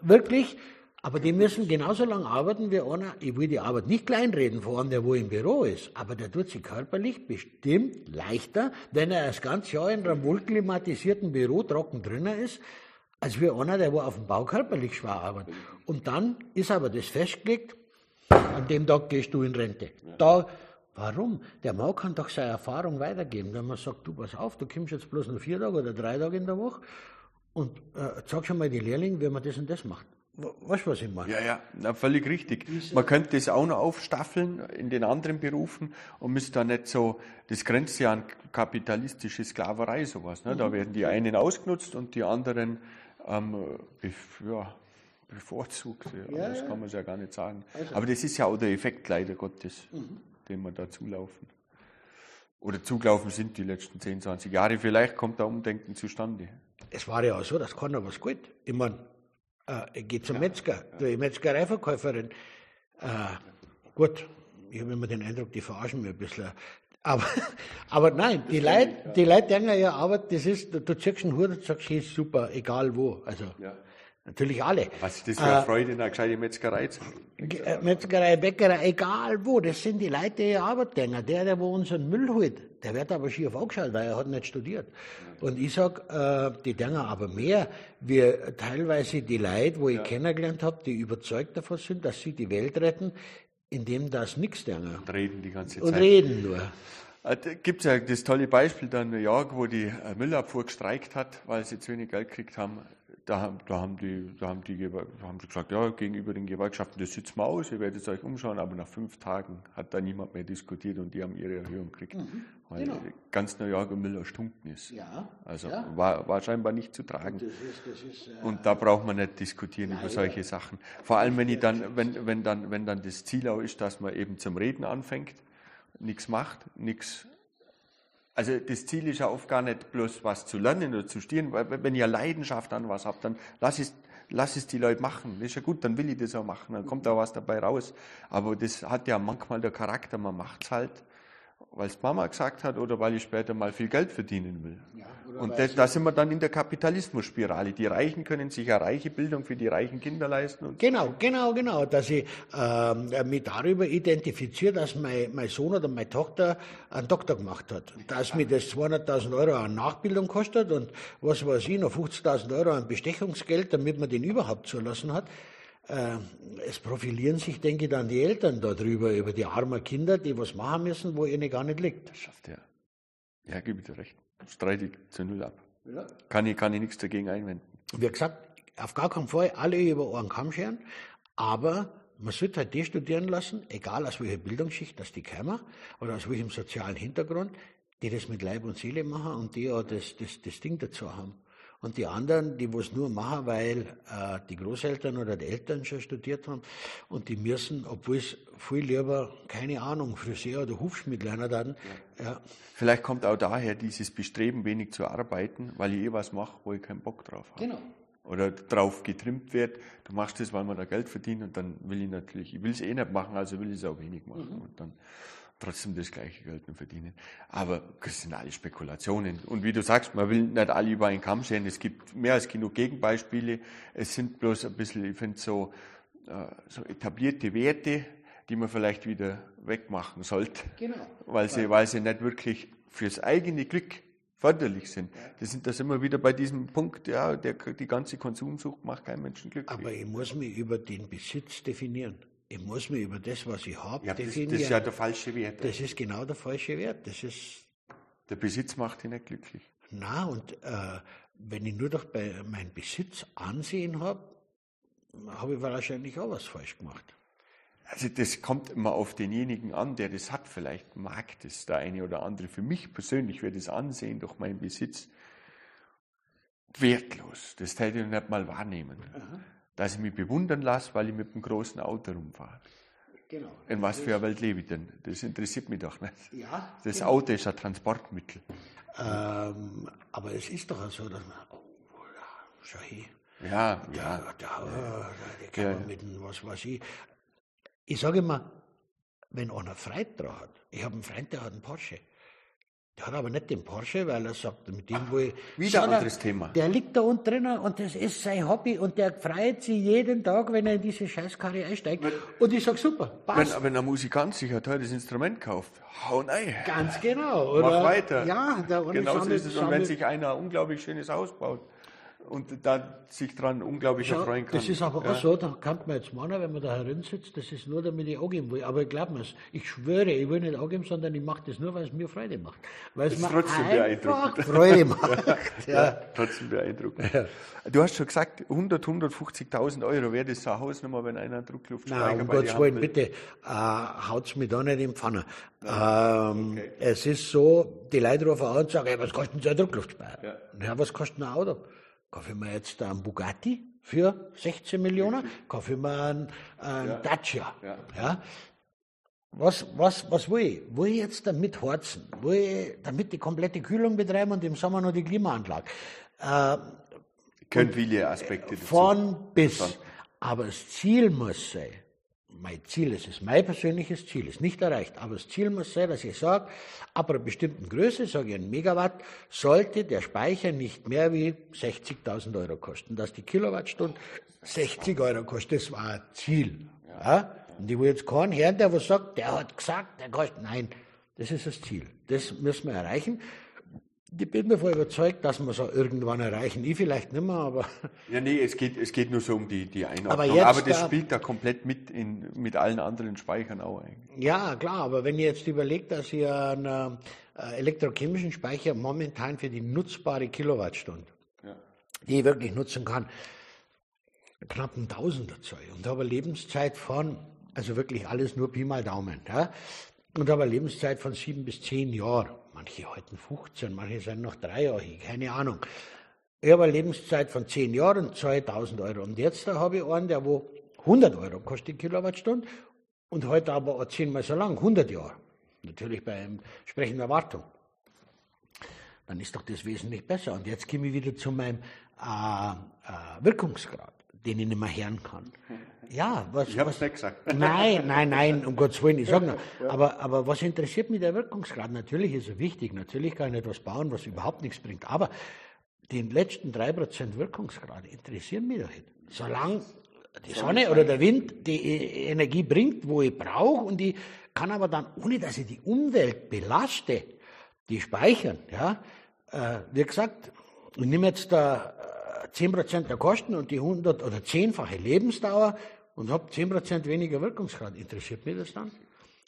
[SPEAKER 1] wirklich, aber die müssen genauso lange arbeiten wie einer, ich will die Arbeit nicht kleinreden von einem, der wo im Büro ist, aber der tut sich körperlich bestimmt leichter, wenn er das ganze Jahr in einem wohlklimatisierten Büro trocken drinnen ist, als wie einer, der wo auf dem Bau körperlich schwer arbeitet. Und dann ist aber das festgelegt, an dem Tag gehst du in Rente. Da, warum? Der Mann kann doch seine Erfahrung weitergeben. Wenn man sagt, du pass auf, du kommst jetzt bloß noch vier Tage oder drei Tage in der Woche und äh, sag schon mal die Lehrling, wie man das und das macht. Weißt du, was ich meine?
[SPEAKER 2] Ja, ja, na, völlig richtig. Man könnte das auch noch aufstaffeln in den anderen Berufen und müsste da nicht so, das grenzt ja an kapitalistische Sklaverei sowas. Ne? Da werden die einen ausgenutzt und die anderen ähm, bef ja, bevorzugt. Ja,
[SPEAKER 1] Ja,
[SPEAKER 2] das
[SPEAKER 1] ja.
[SPEAKER 2] kann man ja gar nicht sagen. Aber das ist ja auch der Effekt leider Gottes, den wir da zulaufen. Oder zugelaufen sind die letzten 10, 20 Jahre. Vielleicht kommt da Umdenken zustande.
[SPEAKER 1] Es war ja auch so, dass keiner was gut. Ich meine, äh, ich gehe zum Metzger, die Metzgereiverkäuferin. Äh, gut, ich habe immer den Eindruck, die verarschen mich ein bisschen. Aber, aber nein, die Leute, die Leute denken ja, Arbeit, das ist, du, ziehst einen Hut und sagst, ist super, egal wo. Also,
[SPEAKER 2] Ja.
[SPEAKER 1] Natürlich alle.
[SPEAKER 2] Was ist das für eine Freude, in einer gescheiten Metzgerei zu
[SPEAKER 1] äh, Metzgerei, Bäckerei, egal wo, das sind die Leute, die Arbeit denken. Der, der wo unseren Müll holt, der wird aber schief angeschaut, weil er hat nicht studiert. Und ich sag, äh, die denken aber mehr, wie teilweise die Leute, wo ich kennengelernt habe, die überzeugt davon sind, dass sie die Welt retten, indem das nichts denken.
[SPEAKER 2] und reden die ganze
[SPEAKER 1] Und
[SPEAKER 2] Zeit?
[SPEAKER 1] reden nur.
[SPEAKER 2] Äh, gibt es ja das tolle Beispiel da in New York, wo die äh, Müllabfuhr gestreikt hat, weil sie zu wenig Geld gekriegt haben. Da, haben- da, haben die, da, haben die, haben sie gesagt, ja, gegenüber den Gewerkschaften, das sitzen wir aus, ihr werdet euch umschauen, aber nach fünf Tagen hat da niemand mehr diskutiert und die haben ihre Erhöhung gekriegt, weil
[SPEAKER 1] genau.
[SPEAKER 2] ganz New York im Müll erstunken ist.
[SPEAKER 1] Ja,
[SPEAKER 2] Also
[SPEAKER 1] ja.
[SPEAKER 2] War, war scheinbar nicht zu tragen.
[SPEAKER 1] Das ist, das ist, äh,
[SPEAKER 2] Und da braucht man nicht diskutieren über solche Sachen. Vor allem, wenn ich dann, wenn, wenn dann, wenn dann das Ziel auch ist, dass man eben zum Reden anfängt, nichts macht, nichts. Also das Ziel ist ja oft gar nicht bloß was zu lernen oder zu studieren, weil wenn ihr Leidenschaft an was habt, dann lass es, lass es die Leute machen. Das ist ja gut, dann will ich das auch machen, dann kommt da was dabei raus. Aber das hat ja manchmal der Charakter, man macht es halt weil es Mama gesagt hat oder weil ich später mal viel Geld verdienen will.
[SPEAKER 1] Ja,
[SPEAKER 2] Und da, sind wir dann in der Kapitalismusspirale. Die Reichen können sich eine reiche Bildung für die reichen Kinder leisten. Und
[SPEAKER 1] Genau, genau, genau. Dass ich ähm, mich darüber identifiziere, dass mein, mein Sohn oder meine Tochter einen Doktor gemacht hat. Dass mir das 200.000 Euro an Nachbildung kostet und was weiß ich, noch 50.000 Euro an Bestechungsgeld, damit man den überhaupt zulassen hat. Äh, es profilieren sich, denke ich, dann die Eltern darüber, über die armen Kinder, die was machen müssen, wo ihnen gar nicht liegt.
[SPEAKER 2] das schafft er. Ja, gebe ich dir recht. Streite ich zu null ab. Kann ich, kann ich nichts dagegen einwenden.
[SPEAKER 1] Wie gesagt, auf gar keinen Fall alle über einen Kamm scheren, aber man sollte halt die studieren lassen, egal aus welcher Bildungsschicht, dass die kommen oder aus welchem sozialen Hintergrund, die das mit Leib und Seele machen und die auch das, das, das Ding dazu haben. Und die anderen, die was nur machen, weil äh, die Großeltern oder die Eltern schon studiert haben und die müssen, obwohl es viel lieber, keine Ahnung, Friseur oder Hufschmied lernen werden, ja.
[SPEAKER 2] Vielleicht kommt auch daher dieses Bestreben, wenig zu arbeiten, weil ich eh was mache, wo ich keinen Bock drauf habe.
[SPEAKER 1] Genau.
[SPEAKER 2] Oder drauf getrimmt wird, du machst das, weil man da Geld verdient und dann will ich natürlich, ich will es eh nicht machen, also will ich es auch wenig machen und dann trotzdem das gleiche Geld nur verdienen. Aber das sind alle Spekulationen. Und wie du sagst, man will nicht alle über einen Kamm scheren. Es gibt mehr als genug Gegenbeispiele. Es sind bloß ein bisschen, ich finde, so, äh, so etablierte Werte, die man vielleicht wieder wegmachen sollte.
[SPEAKER 1] Genau.
[SPEAKER 2] Weil sie, weil sie nicht wirklich fürs eigene Glück förderlich sind. Das sind das immer wieder bei diesem Punkt, ja, der, die ganze Konsumsucht macht keinen Menschen glücklich.
[SPEAKER 1] Aber ich muss mich über den Besitz definieren. Ich muss mich über das, was ich habe,
[SPEAKER 2] ja, das,
[SPEAKER 1] definieren.
[SPEAKER 2] das ist ja der falsche Wert.
[SPEAKER 1] Das ist genau der falsche Wert. Das ist,
[SPEAKER 2] Der Besitz macht dich nicht glücklich.
[SPEAKER 1] na, und äh, wenn ich nur doch bei meinem Besitz Ansehen habe, habe ich wahrscheinlich auch was falsch gemacht.
[SPEAKER 2] Also das kommt immer auf denjenigen an, der das hat. Vielleicht mag das der eine oder andere. Für mich persönlich wäre das Ansehen durch meinen Besitz wertlos. Das hätte ich nicht mal wahrnehmen. Dass ich mich bewundern lasse, weil ich mit einem großen Auto rumfahre.
[SPEAKER 1] Genau.
[SPEAKER 2] In was für einer Welt lebe ich denn? Das interessiert mich doch nicht.
[SPEAKER 1] Ja,
[SPEAKER 2] Das Auto ist ein Transportmittel.
[SPEAKER 1] ähm, aber es ist doch so, dass man, oh, ja, schau hier,
[SPEAKER 2] Ja,
[SPEAKER 1] da,
[SPEAKER 2] ja.
[SPEAKER 1] da, da, da kann
[SPEAKER 2] Ja,
[SPEAKER 1] man mit dem, was weiß ich. Ich sage immer, wenn einer Freude dran hat, ich habe einen Freund, der hat einen Porsche. Der hat aber nicht den Porsche, weil er sagt, mit dem will ich.
[SPEAKER 2] wieder ein anderes Thema.
[SPEAKER 1] Der liegt da unten drinnen und das ist sein Hobby und der freut sich jeden Tag, wenn er in diese Scheißkarre einsteigt. Und ich sage, super, passt.
[SPEAKER 2] Wenn, wenn ein Musikant sich ein teures Instrument kauft, hau rein.
[SPEAKER 1] Ganz genau.
[SPEAKER 2] Mach
[SPEAKER 1] Oder?
[SPEAKER 2] weiter.
[SPEAKER 1] Ja, der eine
[SPEAKER 2] Genauso ist es, und wenn sich einer ein unglaublich schönes Haus baut und da sich dran unglaublich
[SPEAKER 1] Schau,
[SPEAKER 2] erfreuen kann.
[SPEAKER 1] das ist aber
[SPEAKER 2] ja.
[SPEAKER 1] auch so, da kann man jetzt meinen, wenn man da herin sitzt, das ist nur, damit ich angeben will. Aber glaub mir's, ich schwöre, ich will nicht angeben, sondern ich mache das nur, weil es mir Freude macht. Weil es mir
[SPEAKER 2] trotzdem
[SPEAKER 1] einfach
[SPEAKER 2] beeindruckend.
[SPEAKER 1] Freude macht. ja.
[SPEAKER 2] Trotzdem beeindruckend. Du hast schon gesagt, 100, 150.000 Euro wäre das so ein Hausnummer, wenn einer einen Druckluftspeicher
[SPEAKER 1] Nein, um Gottes Willen,
[SPEAKER 2] will.
[SPEAKER 1] bitte, äh, haut's mir da nicht in Pfanne. Ähm, Es ist so, die Leute rufen an und sagen, hey, was kostet denn so ein Druckluftspeicher?
[SPEAKER 2] Ja.
[SPEAKER 1] Ja. was kostet ein Auto? Kaufe ich mir jetzt einen Bugatti für 16 Millionen? Kaufe ich mir einen, einen Dacia?
[SPEAKER 2] Ja.
[SPEAKER 1] Ja? Was, was, was will ich? Will ich jetzt damit horzen? Will ich damit die komplette Kühlung betreiben und im Sommer noch die Klimaanlage? Äh,
[SPEAKER 2] Können viele Aspekte dazu.
[SPEAKER 1] von bis. Aber das Ziel muss sein, mein Ziel ist es, mein persönliches Ziel ist nicht erreicht, aber das Ziel muss sein, dass ich sage, ab einer bestimmten Größe, sage ich ein Megawatt, sollte der Speicher nicht mehr wie 60.000 Euro kosten. Dass die Kilowattstunde 60 Euro kostet, das war ein Ziel. Ja? Und ich will jetzt keinen hören, der was sagt, der hat gesagt, der kostet, nein, das ist das Ziel. Das müssen wir erreichen. Ich bin davon überzeugt, dass wir es auch irgendwann erreichen. Ich vielleicht nicht mehr, aber
[SPEAKER 2] Ja, nee, es geht, es geht nur so um die, die Einordnung.
[SPEAKER 1] Aber
[SPEAKER 2] Aber,
[SPEAKER 1] jetzt
[SPEAKER 2] das
[SPEAKER 1] da-
[SPEAKER 2] spielt da komplett mit in, mit allen anderen Speichern auch eigentlich.
[SPEAKER 1] Ja, klar, aber wenn ihr jetzt überlegt, dass ihr einen äh, elektrochemischen Speicher momentan für die nutzbare Kilowattstunde,
[SPEAKER 2] Ja.
[SPEAKER 1] die ich wirklich nutzen kann, knapp ein Tausender Zeug und habe eine Lebenszeit von, also wirklich alles nur Pi mal Daumen, ja, und habe eine Lebenszeit von sieben bis zehn Jahren. Manche halten 15, manche sind noch drei Jahre, keine Ahnung. Ich habe eine Lebenszeit von zehn Jahren und zahle 1000 Euro. Und jetzt habe ich einen, der wo 100 Euro kostet die Kilowattstunde und heute aber auch zehnmal so lang, 100 Jahre. Natürlich bei entsprechender Wartung. Dann ist doch das wesentlich besser. Und jetzt komme ich wieder zu meinem äh, äh, Wirkungsgrad. den ich nicht mehr hören kann. Ja, was.
[SPEAKER 2] Ich habe es nicht gesagt.
[SPEAKER 1] Nein, nein, nein, um Gottes Willen, ich sage nur. Aber, aber was interessiert mich der Wirkungsgrad? Natürlich ist er wichtig, natürlich kann ich etwas bauen, was überhaupt nichts bringt. Aber den letzten 3% Wirkungsgrad interessieren mich doch nicht. Solange die Sonne oder der Wind die E- Energie bringt, wo ich brauche und die kann aber dann, ohne dass ich die Umwelt belaste, die speichern. Ja? Äh, wie gesagt, ich nehme jetzt da äh, 10% der Kosten und die 100 oder 10-fache Lebensdauer und habe 10% weniger Wirkungsgrad. Interessiert mich das dann?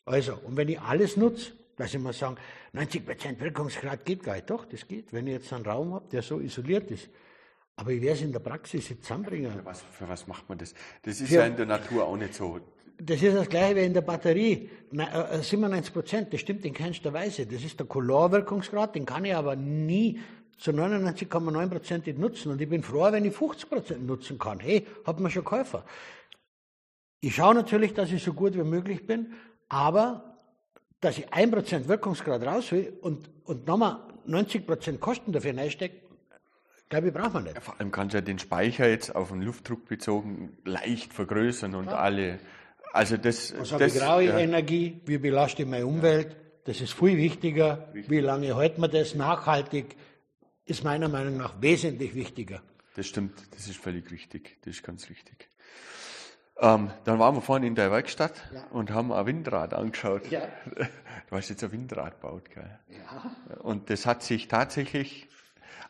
[SPEAKER 1] Also, und wenn ich alles nutze, dass ich mal sagen, 90% Wirkungsgrad geht gar nicht. Doch, das geht. Wenn ich jetzt einen Raum habe, der so isoliert ist. Aber ich werde es in der Praxis jetzt zusammenbringen.
[SPEAKER 2] Was, für was macht man das? Das ist
[SPEAKER 1] Für-
[SPEAKER 2] ja in der Natur auch nicht so.
[SPEAKER 1] Das ist das gleiche wie in der Batterie. Na, äh, 97 Prozent, das stimmt in keinster Weise. Das ist der Color-Wirkungsgrad, den kann ich aber nie zu 99,9 Prozent nicht nutzen. Und ich bin froh, wenn ich 50 Prozent nutzen kann. Hey, hat man schon Käufer. Ich schaue natürlich, dass ich so gut wie möglich bin, aber dass ich 1 Prozent Wirkungsgrad raus will und, und nochmal 90 Prozent Kosten dafür reinstecke, glaube ich, braucht man nicht.
[SPEAKER 2] Vor allem kannst du ja den Speicher jetzt auf den Luftdruck bezogen leicht vergrößern und alle. Also das,
[SPEAKER 1] habe
[SPEAKER 2] das
[SPEAKER 1] graue
[SPEAKER 2] ja,
[SPEAKER 1] Energie? Wie belaste ich meine Umwelt? Das ist viel wichtiger. Wie lange hält man das? Nachhaltig ist meiner Meinung nach wesentlich wichtiger.
[SPEAKER 2] das stimmt, das ist völlig richtig. Das ist ganz richtig. Ähm, dann waren wir vorhin in der Werkstatt und haben ein Windrad angeschaut.
[SPEAKER 1] Ja.
[SPEAKER 2] Du hast jetzt ein Windrad gebaut, gell? Ja. Und das hat sich tatsächlich,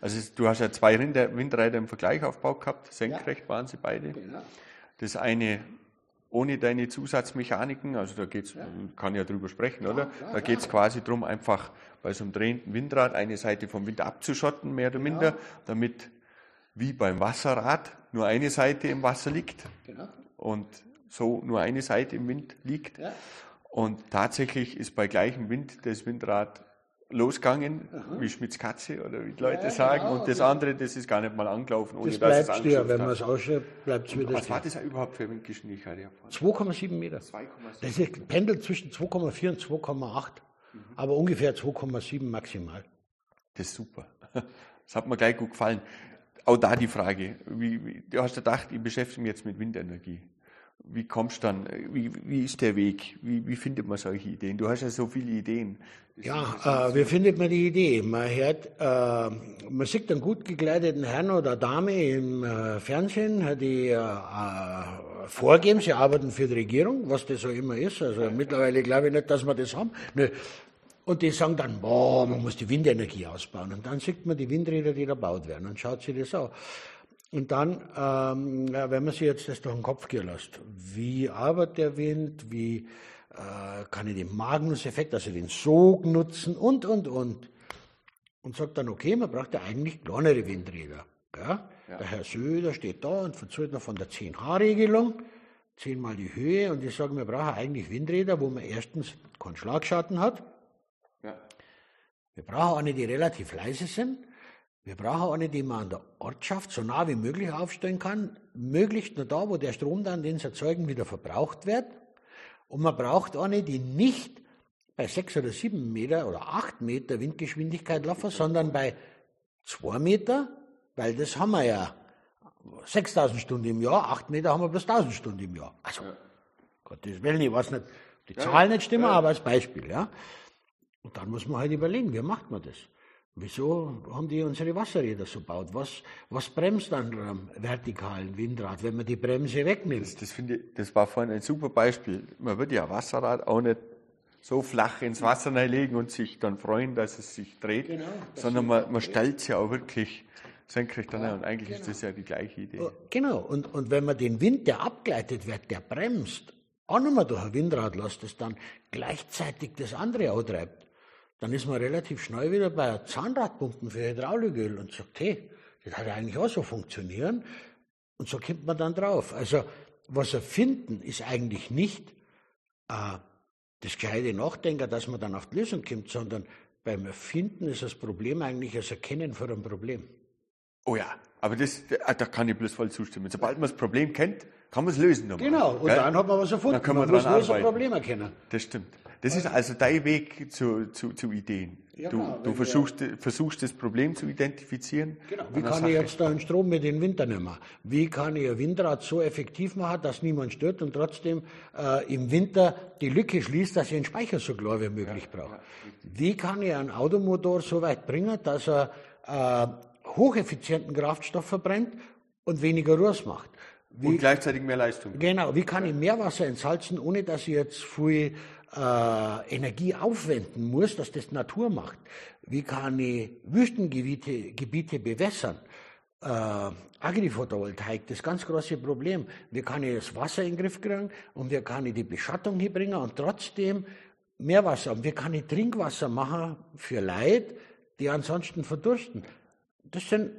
[SPEAKER 2] also es- du hast ja zwei Rinder- Windräder im Vergleich aufgebaut gehabt, senkrecht waren sie beide. Das eine ohne deine Zusatzmechaniken, also da geht's, man kann ja drüber sprechen, oder? da geht's quasi drum, einfach bei so einem drehenden Windrad eine Seite vom Wind abzuschotten, mehr oder minder, damit wie beim Wasserrad nur eine Seite im Wasser liegt
[SPEAKER 1] Genau.
[SPEAKER 2] Und so nur eine Seite im Wind liegt. Und tatsächlich ist bei gleichem Wind das Windrad losgegangen, wie Schmitz Katze oder wie die Leute sagen. Und das andere, das ist gar nicht mal angelaufen, ohne
[SPEAKER 1] Das
[SPEAKER 2] dass es angeschafft
[SPEAKER 1] Wenn man es ausschreibt, bleibt es wieder
[SPEAKER 2] Was war das überhaupt für Windgeschwindigkeit? hier vorne?
[SPEAKER 1] 2,7 Meter.
[SPEAKER 2] 2,7.
[SPEAKER 1] Das ist, pendelt zwischen 2,4 und 2,8. Aber ungefähr 2,7 maximal.
[SPEAKER 2] Das ist super. Das hat mir gleich gut gefallen. Auch da die Frage, wie, wie, du hast gedacht, ich beschäftige mich jetzt mit Windenergie. Wie kommst du dann, wie, wie ist der Weg? Wie, wie findet man solche Ideen? Du hast ja so viele Ideen.
[SPEAKER 1] Ja, äh, wie findet man die Idee? Man hört, äh, man sieht einen gut gekleideten Herrn oder Dame im äh, Fernsehen, die äh, äh, vorgeben, sie arbeiten für die Regierung, was das so immer ist. Also mittlerweile glaube ich nicht, dass wir das haben. Nö. Und die sagen dann, boah, man muss die Windenergie ausbauen. Und dann sieht man die Windräder, die da gebaut werden und schaut sich das an. Und dann, ähm, ja, wenn man sich jetzt das durch den Kopf gehen lässt, wie arbeitet der Wind, wie äh, kann ich den Magnus-Effekt, also den Sog nutzen und, und, und. Und sagt dann, okay, man braucht ja eigentlich kleinere Windräder. Ja? Der Herr Söder steht da und verzählt noch von der 10H-Regelung, zehnmal die Höhe und ich sage, wir brauchen eigentlich Windräder, wo man erstens keinen Schlagschatten hat,
[SPEAKER 2] Ja.
[SPEAKER 1] Wir brauchen eine, die relativ leise sind. Wir brauchen eine, die man an der Ortschaft so nah wie möglich aufstellen kann. Möglichst nur da, wo der Strom dann, den sie erzeugen, wieder verbraucht wird. Und man braucht eine, die nicht bei sechs oder sieben Meter oder acht Meter Windgeschwindigkeit laufen, sondern bei zwei Meter, weil das haben wir ja 6000 Stunden im Jahr, acht Meter haben wir bloß 1000 Stunden im Jahr. Also, Gottes Willen, ich weiß nicht, die Zahlen nicht stimmen, aber als Beispiel, ja. Und dann muss man halt überlegen, wie macht man das? Wieso haben die unsere Wasserräder so gebaut? Was, was bremst an einem vertikalen Windrad, wenn man die Bremse wegnimmt?
[SPEAKER 2] Das, das, ich, das war vorhin ein super Beispiel. Man würde ja Wasserrad auch nicht so flach ins Wasser legen und sich dann freuen, dass es sich dreht,
[SPEAKER 1] Genau,
[SPEAKER 2] sondern man, man stellt es ja auch wirklich senkrecht an. und eigentlich ist das ja die gleiche Idee.
[SPEAKER 1] Genau, und, und wenn man den Wind, der abgeleitet wird, der bremst, auch nochmal durch ein Windrad lässt, das dann gleichzeitig das andere antreibt, dann ist man relativ schnell wieder bei Zahnradpumpen für Hydrauliköl und sagt, hey, das hat ja eigentlich auch so funktionieren. Und so kommt man dann drauf. Also, was erfinden ist eigentlich nicht äh, das gescheite Nachdenken, dass man dann auf die Lösung kommt, sondern beim Erfinden ist das Problem eigentlich das Erkennen von einem Problem.
[SPEAKER 2] Oh ja, aber das, da kann ich bloß voll zustimmen. Sobald man das Problem kennt, kann man es lösen. Nochmal,
[SPEAKER 1] Genau, und
[SPEAKER 2] gell?
[SPEAKER 1] dann hat man was erfunden.
[SPEAKER 2] Dann können wir
[SPEAKER 1] man muss nur so
[SPEAKER 2] arbeiten.
[SPEAKER 1] Probleme erkennen.
[SPEAKER 2] Das stimmt. Das ist also dein Weg zu, zu, zu Ideen.
[SPEAKER 1] Ja,
[SPEAKER 2] du
[SPEAKER 1] genau,
[SPEAKER 2] du versuchst, versuchst das Problem zu identifizieren.
[SPEAKER 1] Genau. Wie kann
[SPEAKER 2] Sache.
[SPEAKER 1] ich jetzt da den Strom mit den Winter nehmen? Wie kann ich ein Windrad so effektiv machen, dass niemand stört und trotzdem äh, im Winter die Lücke schließt, dass ich den Speicher so klar wie möglich brauche? Wie kann ich einen Automotor so weit bringen, dass er äh, hocheffizienten Kraftstoff verbrennt und weniger Ruß macht? Wie,
[SPEAKER 2] Und gleichzeitig mehr Leistung.
[SPEAKER 1] Genau, wie kann ich Meerwasser entsalzen, ohne dass ich jetzt viel äh, Energie aufwenden muss, dass das Natur macht? Wie kann ich Wüstengebiete Gebiete bewässern? Äh, Agrivoltaik, das ganz große Problem. Wie kann ich das Wasser in den Griff kriegen und wie kann ich die Beschattung hier bringen und trotzdem Meerwasser? Und wie kann ich Trinkwasser machen für Leute, die ansonsten verdursten? Das sind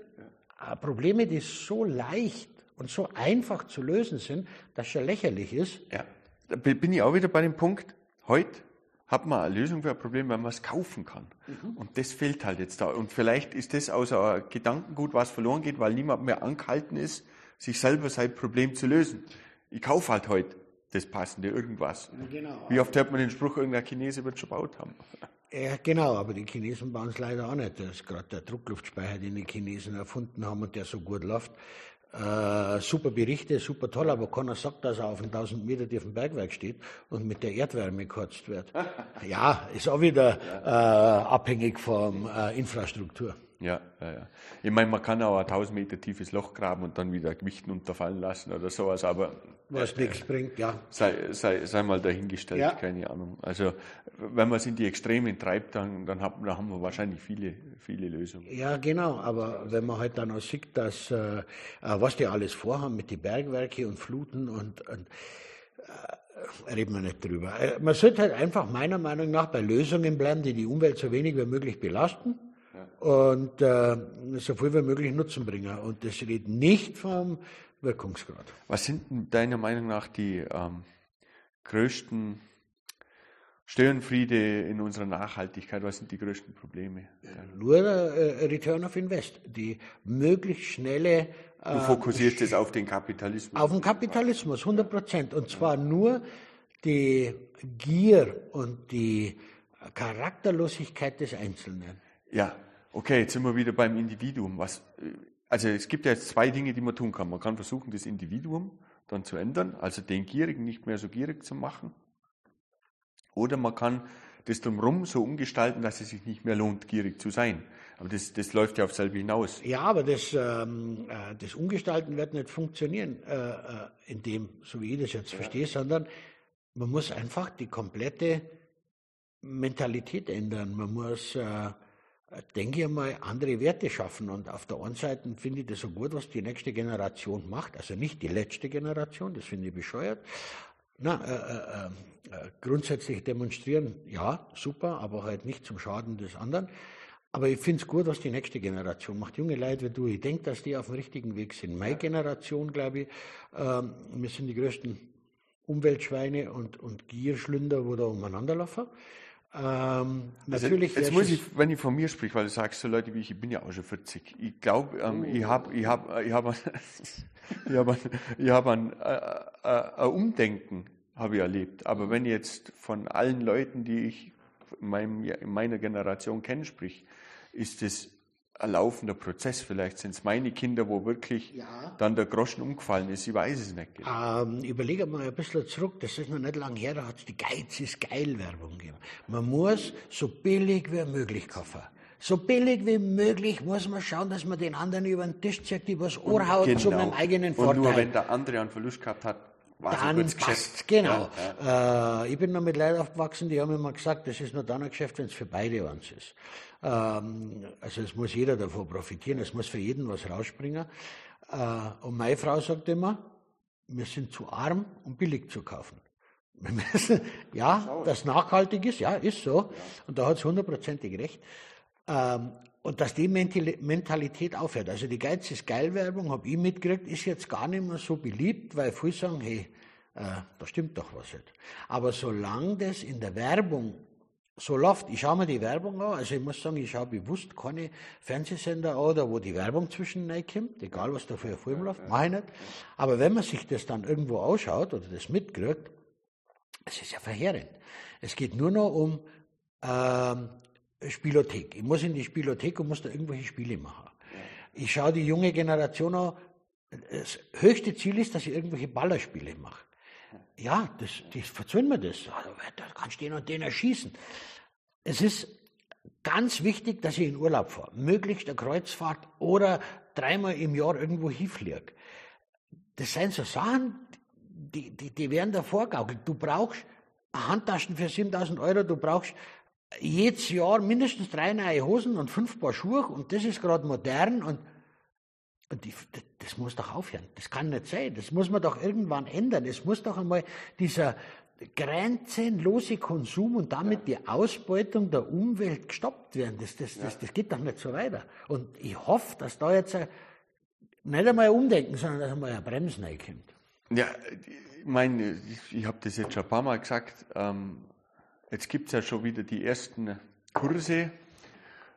[SPEAKER 1] äh, Probleme, die so leicht und so einfach zu lösen sind, dass schon lächerlich ist.
[SPEAKER 2] Ja. Da bi- bin ich auch wieder bei dem Punkt, heute hat man eine Lösung für ein Problem, wenn man es kaufen kann.
[SPEAKER 1] Mhm.
[SPEAKER 2] Und das fehlt halt jetzt da. Und vielleicht ist das außer Gedankengut, was verloren geht, weil niemand mehr angehalten ist, sich selber sein Problem zu lösen. Ich kaufe halt heute das passende irgendwas.
[SPEAKER 1] Genau.
[SPEAKER 2] Wie oft hört man den Spruch, irgendein Chinese wird schon gebaut haben.
[SPEAKER 1] Ja, genau, aber die Chinesen bauen es leider auch nicht. Das ist gerade der Druckluftspeicher, den die Chinesen erfunden haben und der so gut läuft. Äh, super Berichte, super toll, aber keiner sagt, dass er auf einem 1000 Meter tiefen Bergwerk steht und mit der Erdwärme gekürzt wird. ja, ist auch wieder äh, abhängig von äh, Infrastruktur.
[SPEAKER 2] Ja, ja, ja. Ich meine, man kann auch ein 1000 Meter tiefes Loch graben und dann wieder Gewichten unterfallen lassen oder sowas, aber
[SPEAKER 1] Was nichts bringt, ja.
[SPEAKER 2] sei, sei, sei mal dahingestellt,
[SPEAKER 1] Ja.
[SPEAKER 2] keine Ahnung. Also, wenn man es in die Extremen treibt, dann, dann, hat, dann haben wir wahrscheinlich viele, viele Lösungen.
[SPEAKER 1] Ja, genau, aber wenn man halt dann auch sieht, dass, äh, äh, was die alles vorhaben mit den Bergwerke und Fluten und, und äh, reden wir nicht drüber. Äh, man sollte halt einfach meiner Meinung nach bei Lösungen bleiben, die die Umwelt so wenig wie möglich belasten und äh, so viel wie möglich Nutzen bringen. Und das redet nicht vom Wirkungsgrad.
[SPEAKER 2] Was sind deiner Meinung nach die ähm, größten Störenfriede in unserer Nachhaltigkeit? Was sind die größten Probleme?
[SPEAKER 1] Nur der äh, Return of Invest, die möglichst schnelle
[SPEAKER 2] Du fokussierst es auf den Kapitalismus.
[SPEAKER 1] Auf den Kapitalismus, 100 Prozent. Und zwar nur die Gier und die Charakterlosigkeit des Einzelnen.
[SPEAKER 2] Ja, okay, jetzt sind wir wieder beim Individuum. Was, äh, also es gibt ja jetzt zwei Dinge, die man tun kann. Man kann versuchen, das Individuum dann zu ändern, also den Gierigen nicht mehr so gierig zu machen. Oder man kann das drumherum so umgestalten, dass es sich nicht mehr lohnt, gierig zu sein. Aber das, das läuft ja auf selber hinaus.
[SPEAKER 1] Ja, aber das, ähm, äh, das Umgestalten wird nicht funktionieren, äh, äh, in dem, so wie ich das jetzt verstehe, sondern man muss einfach die komplette Mentalität ändern. Man muss, äh, denke ich mal, andere Werte schaffen. Und auf der einen Seite finde ich das so gut, was die nächste Generation macht. Also nicht die letzte Generation, das finde ich bescheuert. Na, äh, äh, äh, grundsätzlich demonstrieren, ja, super, aber halt nicht zum Schaden des anderen. Aber ich finde es gut, was die nächste Generation macht. Junge Leute wie du, ich denke, dass die auf dem richtigen Weg sind. Meine Generation, glaube ich, ähm, wir sind die größten Umweltschweine und, und Gierschlünder, wo da umeinander laufen. Ähm,
[SPEAKER 2] Also
[SPEAKER 1] natürlich
[SPEAKER 2] jetzt
[SPEAKER 1] wär's
[SPEAKER 2] muss ich, wenn ich von mir spreche, weil du sagst so Leute wie ich, ich bin ja auch schon 40. Ich glaube, ähm, ich habe ich hab, ich hab, ich hab, ich hab ein, äh, äh, Umdenken habe ich erlebt. Aber wenn ich jetzt von allen Leuten, die ich in, meinem, in meiner Generation kenne, sprich, ist es ein laufender Prozess. Vielleicht sind es meine Kinder, wo wirklich
[SPEAKER 1] Ja.
[SPEAKER 2] dann der Groschen umgefallen ist. Ich weiß es nicht. genau.
[SPEAKER 1] Ähm, überlege mal ein bisschen zurück, das ist noch nicht lange her, da hat es die Geiz ist geil Werbung gegeben. Man muss so billig wie möglich kaufen. So billig wie möglich muss man schauen, dass man den anderen über den Tisch zieht, übers Ohr haut zu einem eigenen
[SPEAKER 2] Genau. Und nur
[SPEAKER 1] Vorteil.
[SPEAKER 2] wenn der andere einen Verlust gehabt hat, war es ein
[SPEAKER 1] Dann passt genau. Äh, ich bin noch mit Leuten aufgewachsen, die haben immer gesagt, das ist nur dann ein Geschäft, wenn es für beide eins ist. Ähm, also es muss jeder davon profitieren, es muss für jeden was rausspringen. Äh, und meine Frau sagt immer, wir sind zu arm, um billig zu kaufen. Müssen, ja, das nachhaltig ist, ja, ist so. Und da hat sie hundertprozentig recht. Ähm, und dass die Mentali- Mentalität aufhört. Also die Geiz ist geil Werbung, habe ich mitgekriegt, ist jetzt gar nicht mehr so beliebt, weil viele sagen, hey, äh, da stimmt doch was nicht. Aber solange das in der Werbung so läuft. Ich schaue mir die Werbung an. Also ich muss sagen, ich schaue bewusst keine Fernsehsender an, da wo die Werbung zwischen kommt, egal was da für ein Film läuft, mache ich nicht. Aber wenn man sich das dann irgendwo ausschaut oder das mitkriegt, es ist ja verheerend. Es geht nur noch um ähm, Spielothek. Ich muss in die Spielothek und muss da irgendwelche Spiele machen. Ich schaue die junge Generation an. Das höchste Ziel ist, dass ich irgendwelche Ballerspiele mache. Ja, das, das verzögern wir das. Da kannst du den und den erschießen. Es ist ganz wichtig, dass ich in Urlaub fahre. Möglichst eine Kreuzfahrt oder dreimal im Jahr irgendwo hinfliege. Das sind so Sachen, die, die, die werden da vorgaukelt. Du brauchst Handtaschen für 7000 Euro, du brauchst jedes Jahr mindestens drei neue Hosen und fünf Paar Schuhe und das ist gerade modern und die, das muss doch aufhören. Das kann nicht sein. Das muss man doch irgendwann ändern. Es muss doch einmal dieser grenzenlose Konsum und damit die Ausbeutung der Umwelt gestoppt werden. Das, das, das, das geht doch nicht so weiter. Und ich hoffe, dass da jetzt nicht einmal umdenken, sondern dass einmal ein Bremsen reinkommt.
[SPEAKER 2] Ja, ich meine, ich, ich habe das jetzt schon ein paar Mal gesagt, ähm, Jetzt gibt es ja schon wieder die ersten Kurse,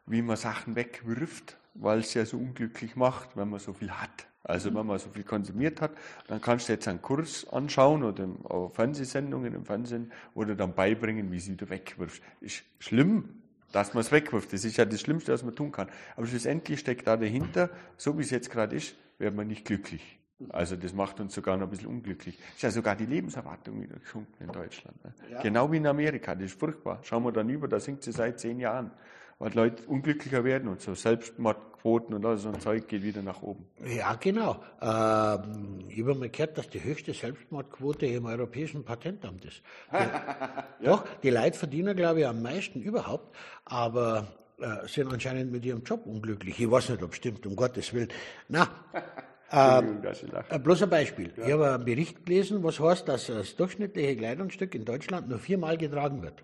[SPEAKER 2] wie man Sachen wegwirft, weil es ja so unglücklich macht, wenn man so viel hat. Also wenn man so viel konsumiert hat, dann kannst du jetzt einen Kurs anschauen oder Fernsehsendungen im Fernsehen oder dann beibringen, wie sie wieder wegwirfst. Ist schlimm, dass man es wegwirft. Das ist ja das Schlimmste, was man tun kann. Aber schlussendlich steckt da dahinter, so wie es jetzt gerade ist, wird man nicht glücklich. Also das macht uns sogar noch ein bisschen unglücklich. Ist ja sogar die Lebenserwartung wieder gesunken in Deutschland. Ne? Ja. Genau wie in Amerika, das ist furchtbar. Schauen wir dann über, da sinkt sie seit zehn Jahren. Weil Leute unglücklicher werden und so Selbstmordquoten und all so ein Zeug geht wieder nach oben.
[SPEAKER 1] Ja, genau. Ähm, ich habe mal gehört, dass die höchste Selbstmordquote im Europäischen Patentamt ist. Die, ja. Doch, die Leute verdienen, glaube ich, am meisten überhaupt, aber äh, sind anscheinend mit ihrem Job unglücklich. Ich weiß nicht, ob es stimmt, um Gottes Willen. Na, ähm, äh, bloß ein Beispiel. Ja. Ich habe einen Bericht gelesen, was heißt, dass das durchschnittliche Kleidungsstück in Deutschland nur viermal getragen wird.